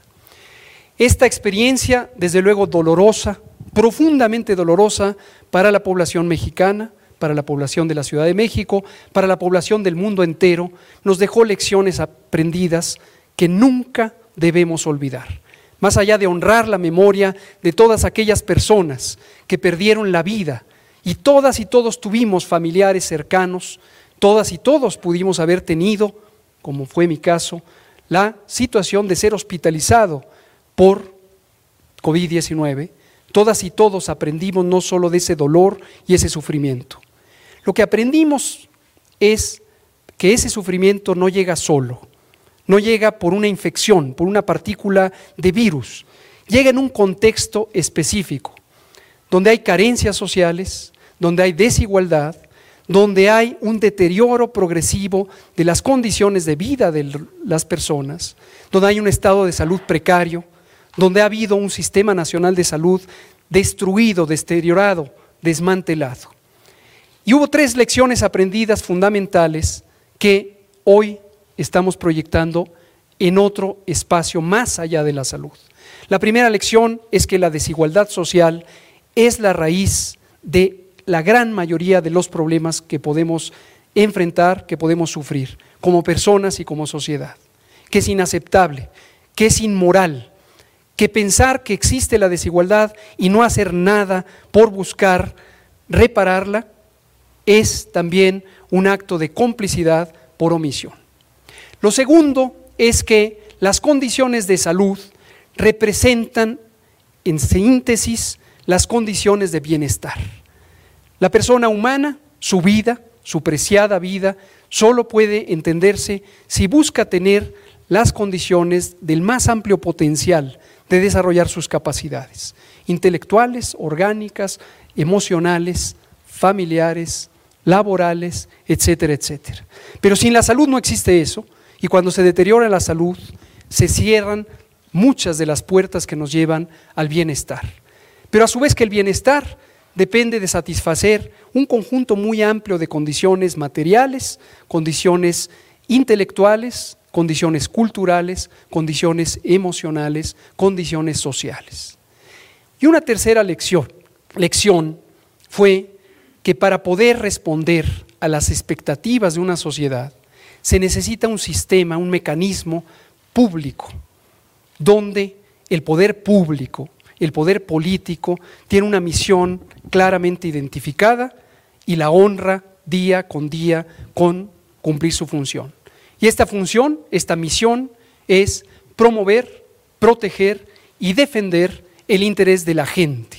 Esta experiencia, desde luego dolorosa, profundamente dolorosa para la población mexicana, para la población de la Ciudad de México, para la población del mundo entero, nos dejó lecciones aprendidas que nunca debemos olvidar. Más allá de honrar la memoria de todas aquellas personas que perdieron la vida, y todas y todos tuvimos familiares cercanos, todas y todos pudimos haber tenido, como fue mi caso, la situación de ser hospitalizado por COVID-19, todas y todos aprendimos no solo de ese dolor y ese sufrimiento. Lo que aprendimos es que ese sufrimiento no llega solo, no llega por una infección, por una partícula de virus, llega en un contexto específico, donde hay carencias sociales, donde hay desigualdad, donde hay un deterioro progresivo de las condiciones de vida de las personas, donde hay un estado de salud precario, donde ha habido un sistema nacional de salud destruido, deteriorado, desmantelado. Y hubo tres lecciones aprendidas fundamentales que hoy estamos proyectando en otro espacio más allá de la salud. La primera lección es que la desigualdad social es la raíz de la gran mayoría de los problemas que podemos enfrentar, que podemos sufrir como personas y como sociedad, que es inaceptable, que es inmoral, que pensar que existe la desigualdad y no hacer nada por buscar repararla es también un acto de complicidad por omisión. Lo segundo es que las condiciones de salud representan en síntesis las condiciones de bienestar. La persona humana, su vida, su preciada vida, solo puede entenderse si busca tener las condiciones del más amplio potencial de desarrollar sus capacidades intelectuales, orgánicas, emocionales, familiares, laborales, etcétera, etcétera. Pero sin la salud no existe eso y cuando se deteriora la salud se cierran muchas de las puertas que nos llevan al bienestar. Pero a su vez que el bienestar depende de satisfacer un conjunto muy amplio de condiciones materiales, condiciones intelectuales, condiciones culturales, condiciones emocionales, condiciones sociales. Y una tercera lección, lección fue que para poder responder a las expectativas de una sociedad se necesita un sistema, un mecanismo público, donde el poder público el poder político tiene una misión claramente identificada y la honra día con día con cumplir su función. Y esta función, esta misión, es promover, proteger y defender el interés de la gente,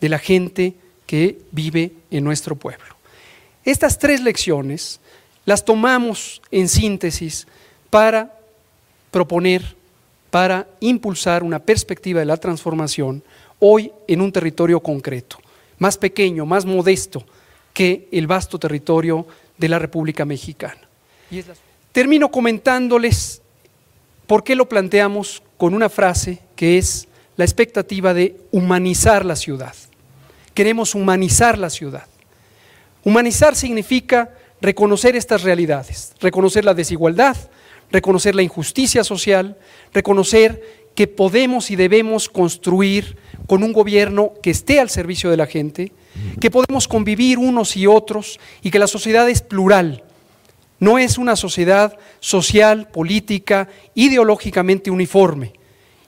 de la gente que vive en nuestro pueblo. Estas tres lecciones las tomamos en síntesis para proponer, para impulsar una perspectiva de la transformación hoy en un territorio concreto, más pequeño, más modesto que el vasto territorio de la República Mexicana. Termino comentándoles por qué lo planteamos con una frase que es la expectativa de humanizar la ciudad. Queremos humanizar la ciudad. Humanizar significa reconocer estas realidades, reconocer la desigualdad, reconocer la injusticia social, reconocer que podemos y debemos construir con un gobierno que esté al servicio de la gente, que podemos convivir unos y otros y que la sociedad es plural. No es una sociedad social, política, ideológicamente uniforme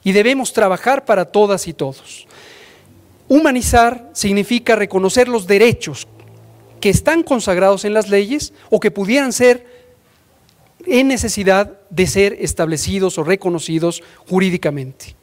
y debemos trabajar para todas y todos. Humanizar significa reconocer los derechos que están consagrados en las leyes o que pudieran ser en necesidad de ser establecidos o reconocidos jurídicamente.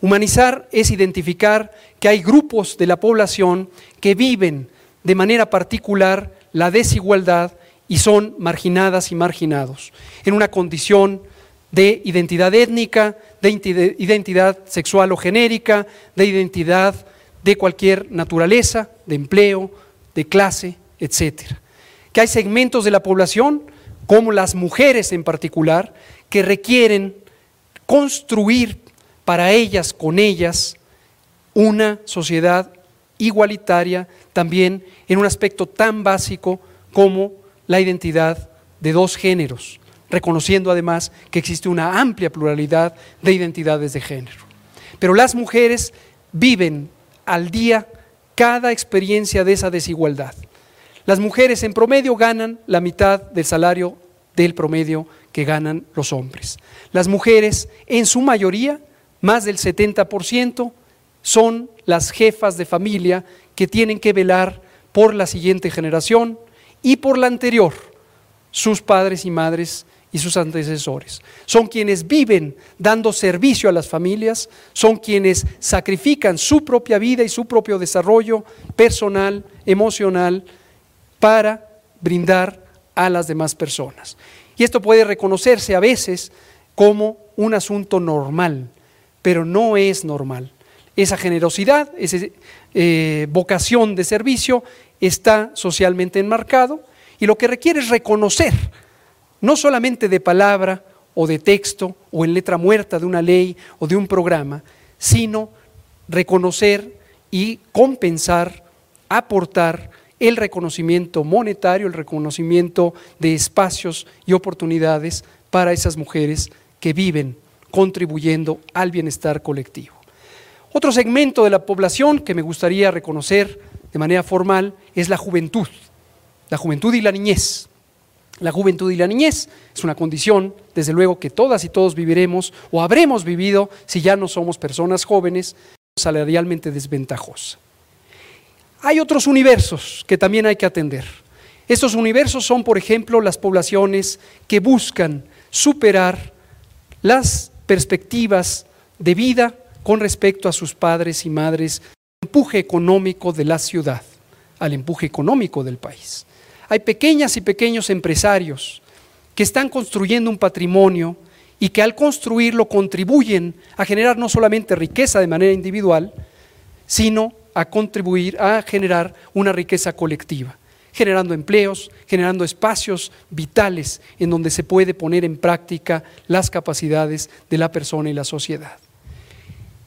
Humanizar es identificar que hay grupos de la población que viven de manera particular la desigualdad y son marginadas y marginados en una condición de identidad étnica, de identidad sexual o genérica, de identidad de cualquier naturaleza, de empleo, de clase, etc. Que hay segmentos de la población como las mujeres en particular, que requieren construir para ellas, con ellas, una sociedad igualitaria también en un aspecto tan básico como la identidad de dos géneros, reconociendo además que existe una amplia pluralidad de identidades de género. Pero las mujeres viven al día cada experiencia de esa desigualdad. Las mujeres en promedio ganan la mitad del salario del promedio que ganan los hombres. Las mujeres, en su mayoría, más del 70%, son las jefas de familia que tienen que velar por la siguiente generación y por la anterior, sus padres y madres y sus antecesores. Son quienes viven dando servicio a las familias, son quienes sacrifican su propia vida y su propio desarrollo personal, emocional, para brindar a las demás personas. Y esto puede reconocerse a veces como un asunto normal, pero no es normal. Esa generosidad, esa eh, vocación de servicio está socialmente enmarcado y lo que requiere es reconocer, no solamente de palabra o de texto o en letra muerta de una ley o de un programa, sino reconocer y compensar, aportar el reconocimiento monetario, el reconocimiento de espacios y oportunidades para esas mujeres que viven contribuyendo al bienestar colectivo. Otro segmento de la población que me gustaría reconocer de manera formal es la juventud, la juventud y la niñez. La juventud y la niñez es una condición, desde luego, que todas y todos viviremos o habremos vivido si ya no somos personas jóvenes, salarialmente desventajosa. Hay otros universos que también hay que atender. Estos universos son, por ejemplo, las poblaciones que buscan superar las perspectivas de vida con respecto a sus padres y madres, al empuje económico de la ciudad, al empuje económico del país. Hay pequeñas y pequeños empresarios que están construyendo un patrimonio y que al construirlo contribuyen a generar no solamente riqueza de manera individual, sino a contribuir a generar una riqueza colectiva, generando empleos, generando espacios vitales en donde se puede poner en práctica las capacidades de la persona y la sociedad.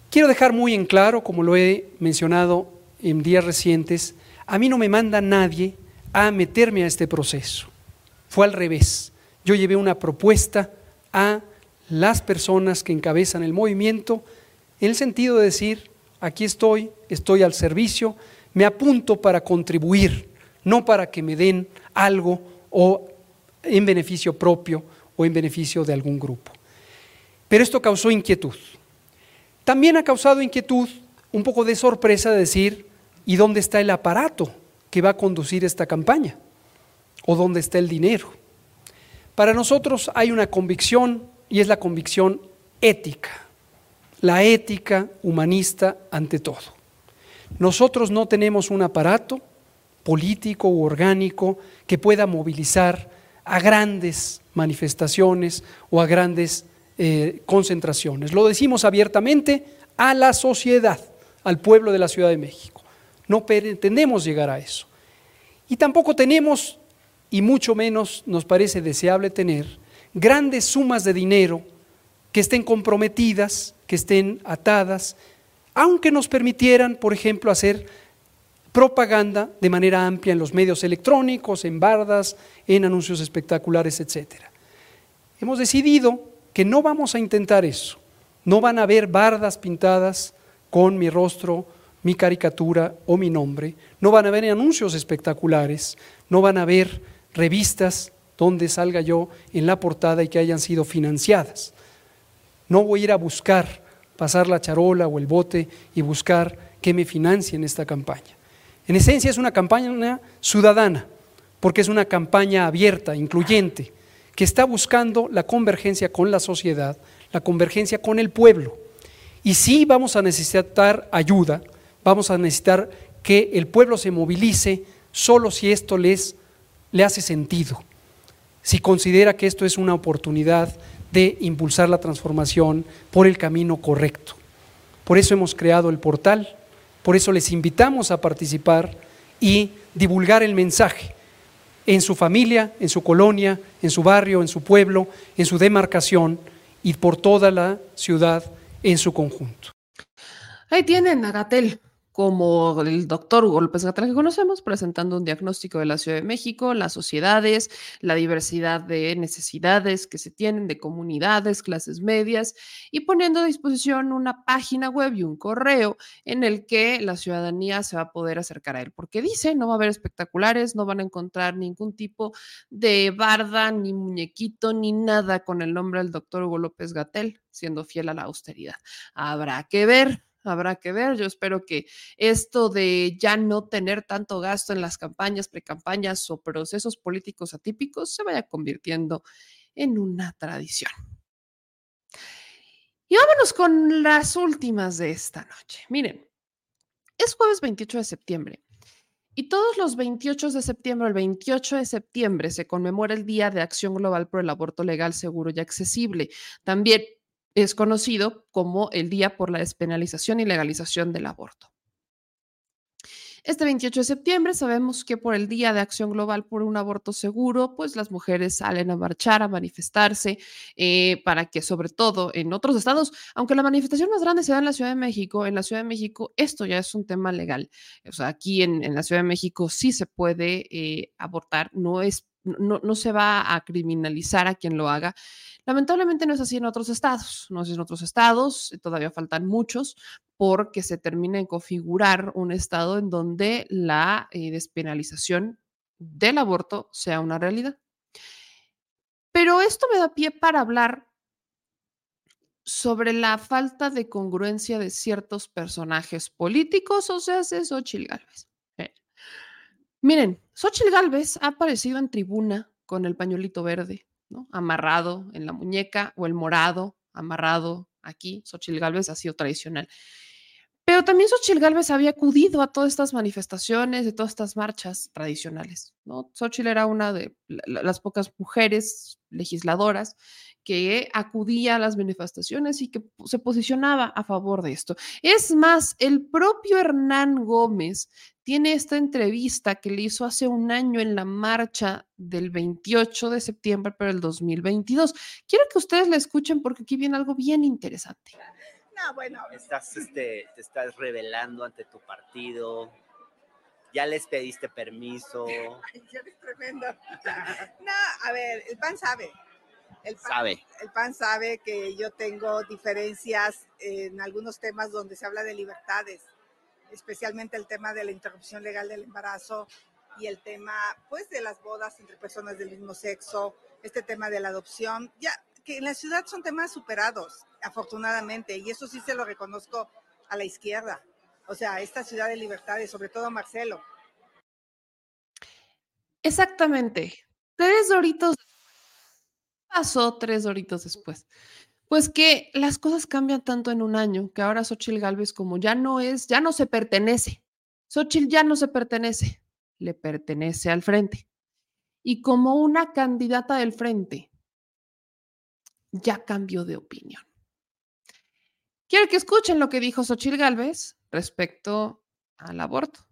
Quiero dejar muy en claro, como lo he mencionado en días recientes, a mí no me manda nadie a meterme a este proceso. Fue al revés. Yo llevé una propuesta a las personas que encabezan el movimiento en el sentido de decir, aquí estoy, estoy al servicio, me apunto para contribuir, no para que me den algo o en beneficio propio o en beneficio de algún grupo. Pero esto causó inquietud. También ha causado inquietud, un poco de sorpresa de decir, ¿y dónde está el aparato que va a conducir esta campaña? ¿O dónde está el dinero? Para nosotros hay una convicción y es la convicción ética, la ética humanista ante todo. Nosotros no tenemos un aparato político u orgánico que pueda movilizar a grandes manifestaciones o a grandes eh, concentraciones. Lo decimos abiertamente a la sociedad, al pueblo de la Ciudad de México. No pretendemos llegar a eso. Y tampoco tenemos, y mucho menos nos parece deseable tener, grandes sumas de dinero que estén comprometidas, que estén atadas, aunque nos permitieran, por ejemplo, hacer propaganda de manera amplia en los medios electrónicos, en bardas, en anuncios espectaculares, etc. Hemos decidido que no vamos a intentar eso. No van a haber bardas pintadas con mi rostro, mi caricatura o mi nombre. No van a haber anuncios espectaculares. No van a haber revistas donde salga yo en la portada y que hayan sido financiadas. No voy a ir a buscar pasar la charola o el bote y buscar que me financien esta campaña. En esencia es una campaña ciudadana, porque es una campaña abierta, incluyente, que está buscando la convergencia con la sociedad, la convergencia con el pueblo. Y sí vamos a necesitar ayuda, vamos a necesitar que el pueblo se movilice solo si esto les, le hace sentido, si considera que esto es una oportunidad de impulsar la transformación por el camino correcto. Por eso hemos creado el portal, por eso les invitamos a participar y divulgar el mensaje en su familia, en su colonia, en su barrio, en su pueblo, en su demarcación y por toda la ciudad en su conjunto. Ahí tienen a Gatel como el doctor Hugo López Gatel que conocemos, presentando un diagnóstico de la Ciudad de México, las sociedades, la diversidad de necesidades que se tienen de comunidades, clases medias, y poniendo a disposición una página web y un correo en el que la ciudadanía se va a poder acercar a él, porque dice, no va a haber espectaculares, no van a encontrar ningún tipo de barda, ni muñequito, ni nada con el nombre del doctor Hugo López Gatel, siendo fiel a la austeridad. Habrá que ver habrá que ver. Yo espero que esto de ya no tener tanto gasto en las campañas, precampañas o procesos políticos atípicos se vaya convirtiendo en una tradición. Y vámonos con las últimas de esta noche. Miren, es jueves 28 de septiembre. Y todos los 28 de septiembre, el 28 de septiembre, se conmemora el Día de Acción Global por el Aborto Legal, Seguro y Accesible. También es conocido como el Día por la Despenalización y Legalización del Aborto. Este 28 de septiembre sabemos que por el Día de Acción Global por un Aborto Seguro, pues las mujeres salen a marchar, a manifestarse, eh, para que sobre todo en otros estados, aunque la manifestación más grande se da en la Ciudad de México, en la Ciudad de México esto ya es un tema legal. O sea, aquí en, la Ciudad de México sí se puede eh, abortar, no es no, no, se va a criminalizar a quien lo haga. Lamentablemente no es así en otros estados, no es en otros estados, eh, todavía faltan muchos porque se termina de configurar un estado en donde la eh, despenalización del aborto sea una realidad. Pero esto me da pie para hablar sobre la falta de congruencia de ciertos personajes políticos, o sea, es Xochitl Gálvez. Miren, Xochitl Gálvez ha aparecido en tribuna con el pañuelito verde, amarrado en la muñeca o el morado amarrado aquí. Xochitl Galvez ha sido tradicional. Pero también Xochitl Galvez había acudido a todas estas manifestaciones, de todas estas marchas tradicionales. ¿no? Xochitl era una de las pocas mujeres legisladoras que acudía a las manifestaciones y que se posicionaba a favor de esto. Es más, el propio Hernán Gómez tiene esta entrevista que le hizo hace un año en la marcha del 28 de septiembre para el 2022. Quiero que ustedes la escuchen porque aquí viene algo bien interesante. No, bueno, estás, este, te estás revelando ante tu partido, ya les pediste permiso. Ay, eres tremendo. No, a ver, el PAN sabe. El PAN, sabe. El PAN sabe que yo tengo diferencias en algunos temas donde se habla de libertades especialmente el tema de la interrupción legal del embarazo y el tema, pues, de las bodas entre personas del mismo sexo, este tema de la adopción, ya que en la ciudad son temas superados, afortunadamente, y eso sí se lo reconozco a la izquierda. O sea, esta ciudad de libertades, sobre todo Marcelo. Exactamente. Tres doritos pasó tres horitos después? Pues que las cosas cambian tanto en un año que ahora Xochitl Galvez como ya no es, ya no se pertenece. Xochitl ya no se pertenece, le pertenece al frente. Y como una candidata del frente, ya cambió de opinión. Quiero que escuchen lo que dijo Xochitl Galvez respecto al aborto.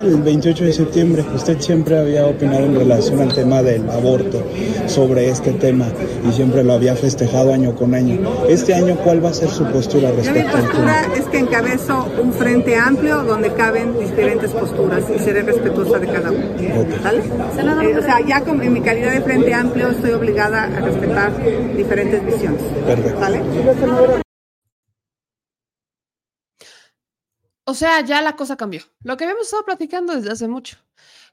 El 28 de septiembre usted siempre había opinado en relación al tema del aborto, sobre este tema, y siempre lo había festejado año con año. Este año, ¿cuál va a ser su postura respecto Mi postura es que encabezo un frente amplio donde caben diferentes posturas y seré respetuosa de cada uno. Eh, o sea, ya en mi calidad de frente amplio estoy obligada a respetar diferentes visiones. Perfecto. O sea, ya la cosa cambió. Lo que habíamos estado platicando desde hace mucho.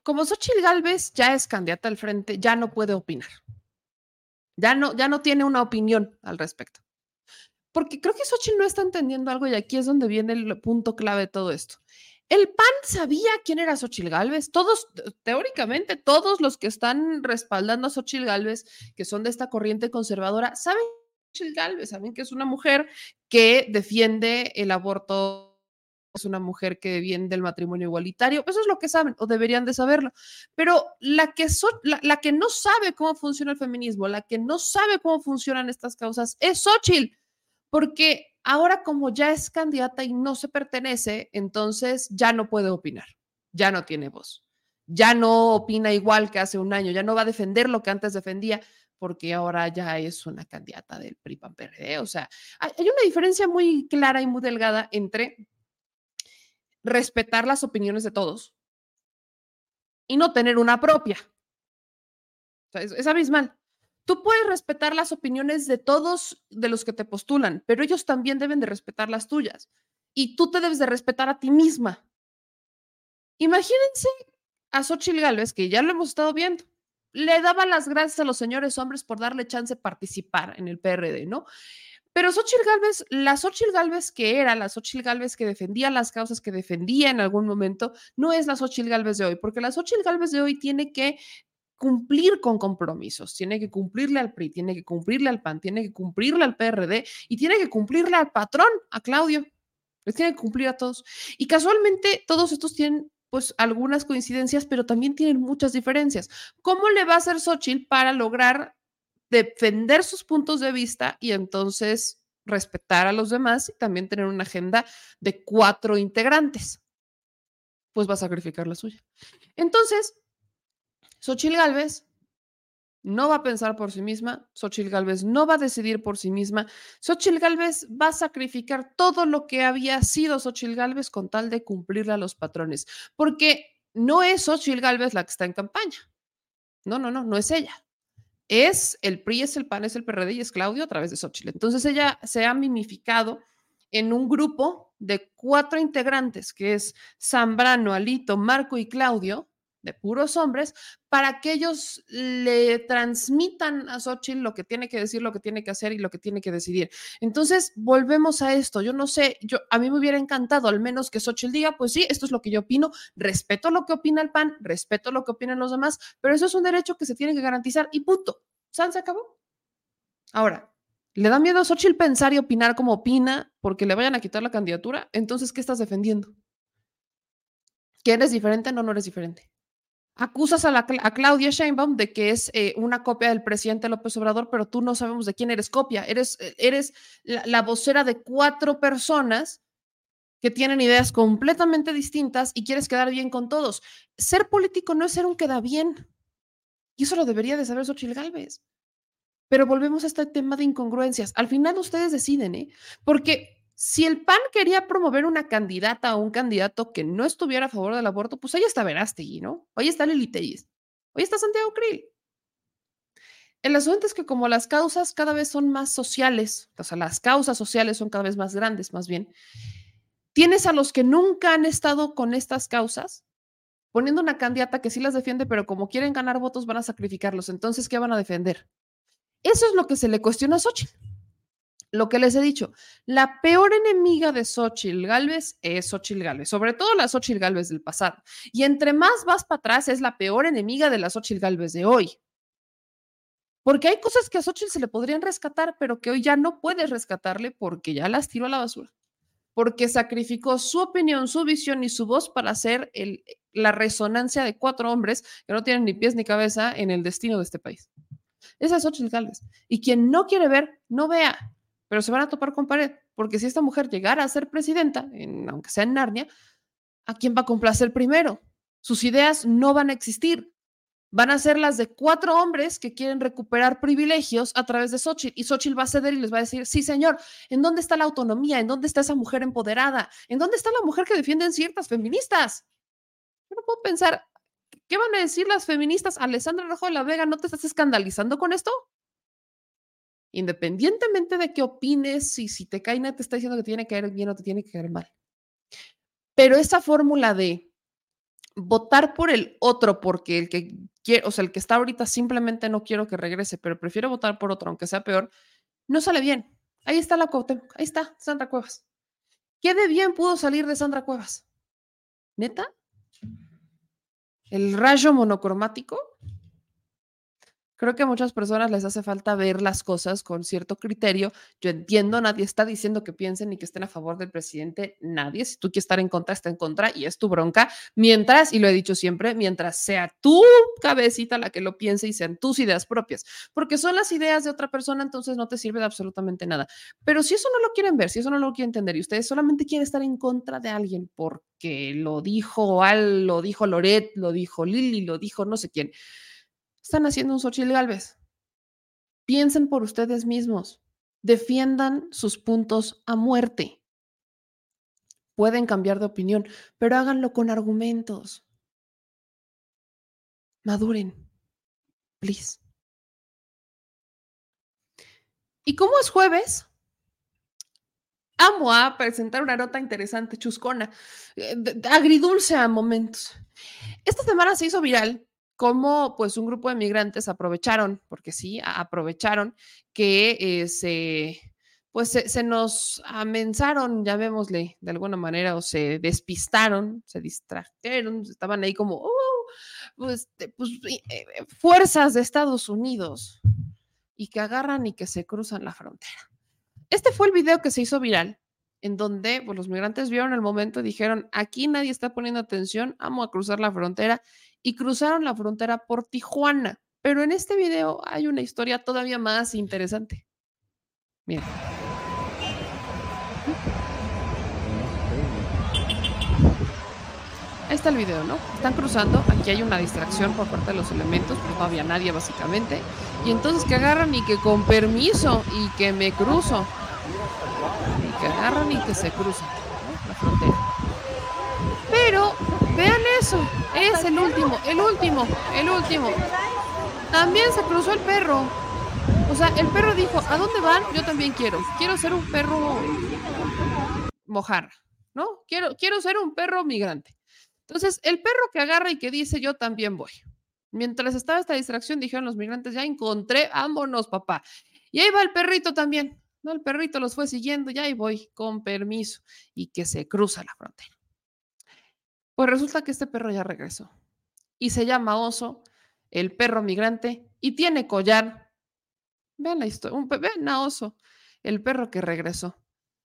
Como Xochitl Galvez ya es candidata al frente, ya no puede opinar. Ya no, ya no tiene una opinión al respecto. Porque creo que Xochitl no está entendiendo algo y aquí es donde viene el punto clave de todo esto. El PAN sabía quién era Xochitl Galvez. Todos, teóricamente, todos los que están respaldando a Xochitl Galvez, que son de esta corriente conservadora, saben Galvez, saben que es una mujer que defiende el aborto es una mujer que viene del matrimonio igualitario, eso es lo que saben o deberían de saberlo. Pero la que, la, que no sabe cómo funciona el feminismo, la que no sabe cómo funcionan estas causas es Xochitl, porque ahora como ya es candidata y no se pertenece, entonces ya no puede opinar, ya no tiene voz, ya no opina igual que hace un año, ya no va a defender lo que antes defendía porque ahora ya es una candidata del PRI-PAN-PRD. O sea, hay una diferencia muy clara y muy delgada entre respetar las opiniones de todos y no tener una propia. es, abismal. Tú puedes respetar las opiniones de todos de los que te postulan, pero ellos también deben de respetar las tuyas. Y tú te debes de respetar a ti misma. Imagínense a Xochitl Gálvez, que ya lo hemos estado viendo, le daba las gracias a los señores hombres por darle chance de participar en el PRD, ¿no? Pero Xochitl Galvez, la Xochitl Galvez que era, la Xochitl Galvez que defendía las causas que defendía en algún momento, no es la Xochitl Galvez de hoy, porque la Xochitl Galvez de hoy tiene que cumplir con compromisos, tiene que cumplirle al PRI, tiene que cumplirle al PAN, tiene que cumplirle al PRD y tiene que cumplirle al patrón, a Claudio. Les tiene que cumplir a todos. Y casualmente todos estos tienen pues algunas coincidencias, pero también tienen muchas diferencias. ¿Cómo le va a hacer Xochitl para lograr defender sus puntos de vista y entonces respetar a los demás y también tener una agenda de cuatro integrantes. Pues va a sacrificar la suya. Entonces, Xochil Gálvez no va a pensar por sí misma, Xochil Gálvez no va a decidir por sí misma, Xochil Gálvez va a sacrificar todo lo que había sido Xochil Gálvez con tal de cumplirle a los patrones, porque no es Xochil Gálvez la que está en campaña. No, no, no, no es ella es el PRI, es el PAN, es el PRD y es Claudio a través de Xochitl. Entonces ella se ha mimificado en un grupo de cuatro integrantes, que es Zambrano, Alito, Marco y Claudio, de puros hombres, para que ellos le transmitan a Xochitl lo que tiene que decir, lo que tiene que hacer y lo que tiene que decidir. Entonces, volvemos a esto. Yo no sé, yo a mí me hubiera encantado al menos que Xochitl diga, pues sí, esto es lo que yo opino, respeto lo que opina el PAN, respeto lo que opinan los demás, pero eso es un derecho que se tiene que garantizar y punto. ¿San se acabó? Ahora, ¿le da miedo a Xochitl pensar y opinar como opina porque le vayan a quitar la candidatura? Entonces, ¿qué estás defendiendo? ¿Que eres diferente? No, no eres diferente acusas a, la, Claudia Sheinbaum de que es eh, una copia del presidente López Obrador, pero tú no sabemos de quién eres copia. Eres, eh, eres la, vocera de cuatro personas que tienen ideas completamente distintas y quieres quedar bien con todos. Ser político no es ser un queda bien. Y eso lo debería de saber Xochitl Galvez. Pero volvemos a este tema de incongruencias. Al final ustedes deciden, ¿eh? Porque si el PAN quería promover una candidata o un candidato que no estuviera a favor del aborto, pues ahí está Verástegui, ¿no? Ahí está Lili Telles, ahí está Santiago Krill. El asunto es que como las causas cada vez son más sociales, o sea, las causas sociales son cada vez más grandes, más bien, tienes a los que nunca han estado con estas causas poniendo una candidata que sí las defiende, pero como quieren ganar votos van a sacrificarlos. Entonces, ¿qué van a defender? Eso es lo que se le cuestiona a Xochitl lo que les he dicho, la peor enemiga de Xochitl Galvez es Xochitl Galvez, sobre todo la Xochitl Galvez del pasado. Y entre más vas para atrás, es la peor enemiga de la Xochitl Galvez de hoy. Porque hay cosas que a Xochitl se le podrían rescatar, pero que hoy ya no puedes rescatarle porque ya las tiró a la basura. Porque sacrificó su opinión, su visión y su voz para hacer la resonancia de cuatro hombres que no tienen ni pies ni cabeza en el destino de este país. Esa es Xochitl Gálvez. Y quien no quiere ver, no vea, pero se van a topar con pared. Porque si esta mujer llegara a ser presidenta, aunque sea en Narnia, ¿a quién va a complacer primero? Sus ideas no van a existir van a ser las de cuatro hombres que quieren recuperar privilegios a través de Xochitl. Y Xochitl va a ceder y les va a decir, sí, señor, ¿en dónde está la autonomía? ¿En dónde está esa mujer empoderada? ¿En dónde está la mujer que defienden ciertas feministas? Yo no puedo pensar, ¿qué van a decir las feministas? Alessandra Rojo de la Vega, ¿no te estás escandalizando con esto? Independientemente de qué opines, si, si te cae te está diciendo que tiene que caer bien o te tiene que caer mal. Pero esa fórmula de votar por el otro porque el que quiere, o sea, el que está ahorita simplemente no quiero que regrese, pero prefiero votar por otro, aunque sea peor, no sale bien. Ahí está la Cuauhtémoc, ahí está Sandra Cuevas. ¿Qué de bien pudo salir de Sandra Cuevas? ¿Neta? ¿El rayo monocromático? Creo que a muchas personas les hace falta ver las cosas con cierto criterio. Yo entiendo, nadie está diciendo que piensen ni que estén a favor del presidente, nadie. Si tú quieres estar en contra, está en contra y es tu bronca. Mientras, y lo he dicho siempre, mientras sea tu cabecita la que lo piense y sean tus ideas propias, porque son las ideas de otra persona, entonces no te sirve de absolutamente nada. Pero si eso no lo quieren ver, si eso no lo quieren entender y ustedes solamente quieren estar en contra de alguien porque lo dijo Al, lo dijo Loret, lo dijo Lili, lo dijo no sé quién están haciendo un Xochitl Galvez. Piensen por ustedes mismos. Defiendan sus puntos a muerte. Pueden cambiar de opinión, pero háganlo con argumentos. Maduren. Please. Y como es jueves, amo a presentar una nota interesante, chuscona, eh, agridulce a momentos. Esta semana se hizo viral cómo pues un grupo de migrantes aprovecharon, porque sí, aprovecharon que eh, se, pues se, nos amensaron, llamémosle de alguna manera, o se despistaron, se distrajeron, estaban ahí como, oh, pues, pues eh, fuerzas de Estados Unidos y que agarran y que se cruzan la frontera. Este fue el video que se hizo viral, en donde pues, los migrantes vieron el momento y dijeron, aquí nadie está poniendo atención, vamos a cruzar la frontera y cruzaron la frontera por Tijuana. Pero en este video hay una historia todavía más interesante. Miren. Ahí está el video, ¿no? Están cruzando, aquí hay una distracción por parte de los elementos, pero no había nadie básicamente. Y entonces que agarran y que con permiso y que me cruzo. Y que agarran y que se cruzan la frontera. Pero vean eso, es el último, el último, el último. También se cruzó el perro. O sea, el perro dijo, ¿a dónde van? Yo también quiero. Quiero ser un perro mojar, ¿no? Quiero, quiero ser un perro migrante. Entonces, el perro que agarra y que dice, yo también voy. Mientras estaba esta distracción, dijeron los migrantes, ya encontré, vámonos, papá. Y ahí va el perrito también. ¿no? El perrito los fue siguiendo, ya ahí voy, con permiso, y que se cruza la frontera. Pues resulta que este perro ya regresó y se llama Oso, el perro migrante, y tiene collar. Vean la historia, un, vean a Oso, el perro que regresó.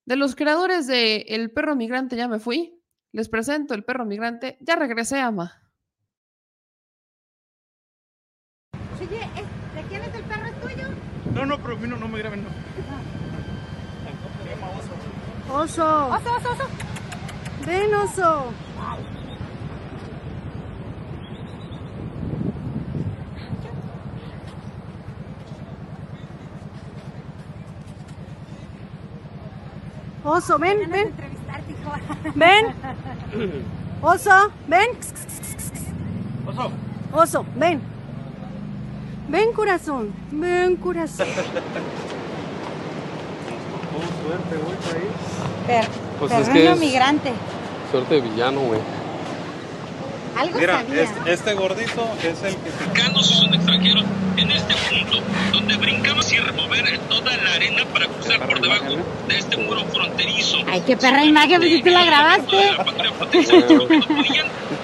De los creadores de El perro migrante ya me fui, les presento el perro migrante, ya regresé, ama. Oye, ¿de quién es el perro? ¿Es tuyo? No, no, pero no, no me graben, no. Oso. Oso, oso, oso. Ven, oso. Oso, ven, ven. Ven. Oso, ven. Oso. Oso, ven. Ven, corazón. Ven, corazón. suerte, güey. Per Pues perro es que es- migrante. Suerte de villano, güey. Algo Mira, este, este gordito es el que... Mexicanos si son extranjeros en este punto donde brincamos y remover toda la arena para cruzar por debajo de este muro fronterizo. Ay, qué perra imagen, pues si tú la grabaste.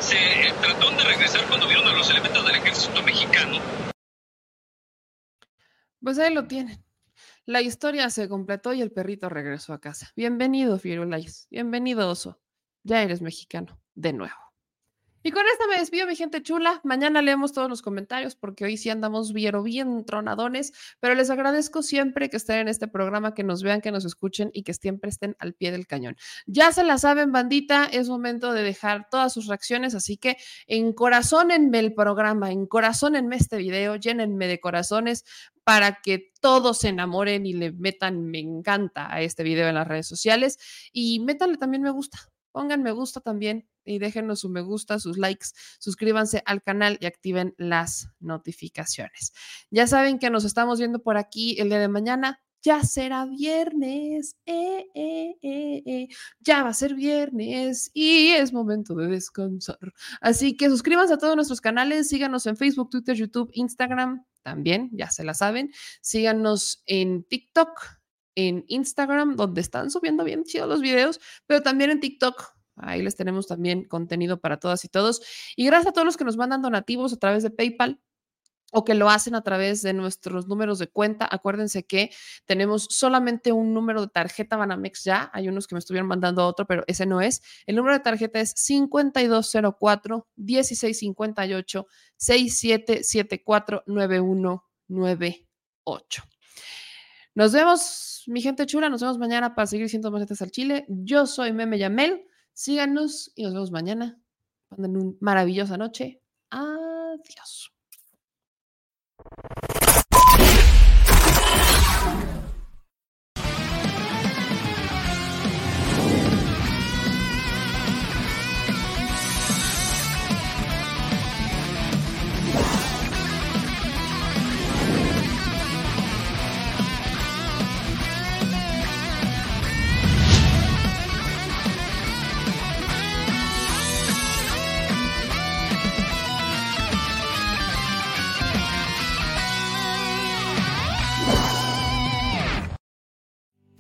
Se trataron de regresar cuando vieron a los elementos del ejército mexicano. Pues ahí lo tienen. La historia se completó y el perrito regresó a casa. Bienvenido, Firulais. Bienvenido, oso. Ya eres mexicano, de nuevo. Y con esta me despido, mi gente chula. Mañana leemos todos los comentarios porque hoy sí andamos bien, bien tronadones, pero les agradezco siempre que estén en este programa, que nos vean, que nos escuchen y que siempre estén al pie del cañón. Ya se la saben, bandita, es momento de dejar todas sus reacciones, así que encorazónenme el programa, encorazónenme este video, llénenme de corazones para que todos se enamoren y le metan me encanta a este video en las redes sociales y métanle también me gusta pongan me gusta también y déjenos su me gusta, sus likes, suscríbanse al canal y activen las notificaciones. Ya saben que nos estamos viendo por aquí el día de mañana. Ya será viernes, eh, eh, eh, ya va a ser viernes y es momento de descansar. Así que suscríbanse a todos nuestros canales, síganos en Facebook, Twitter, YouTube, Instagram, también, ya se la saben. Síganos en TikTok, en Instagram, donde están subiendo bien chidos los videos, pero también en TikTok. Ahí les tenemos también contenido para todas y todos. Y gracias a todos los que nos mandan donativos a través de PayPal o que lo hacen a través de nuestros números de cuenta. Acuérdense que tenemos solamente un número de tarjeta Banamex ya. Hay unos que me estuvieron mandando otro, pero ese no es. El número de tarjeta es 5204 1658 6774 9198. Nos vemos, mi gente chula. Nos vemos mañana para seguir siendo macetas al Chile. Yo soy Meme Yamel. Síganos y nos vemos mañana. Pasen una maravillosa noche. Adiós.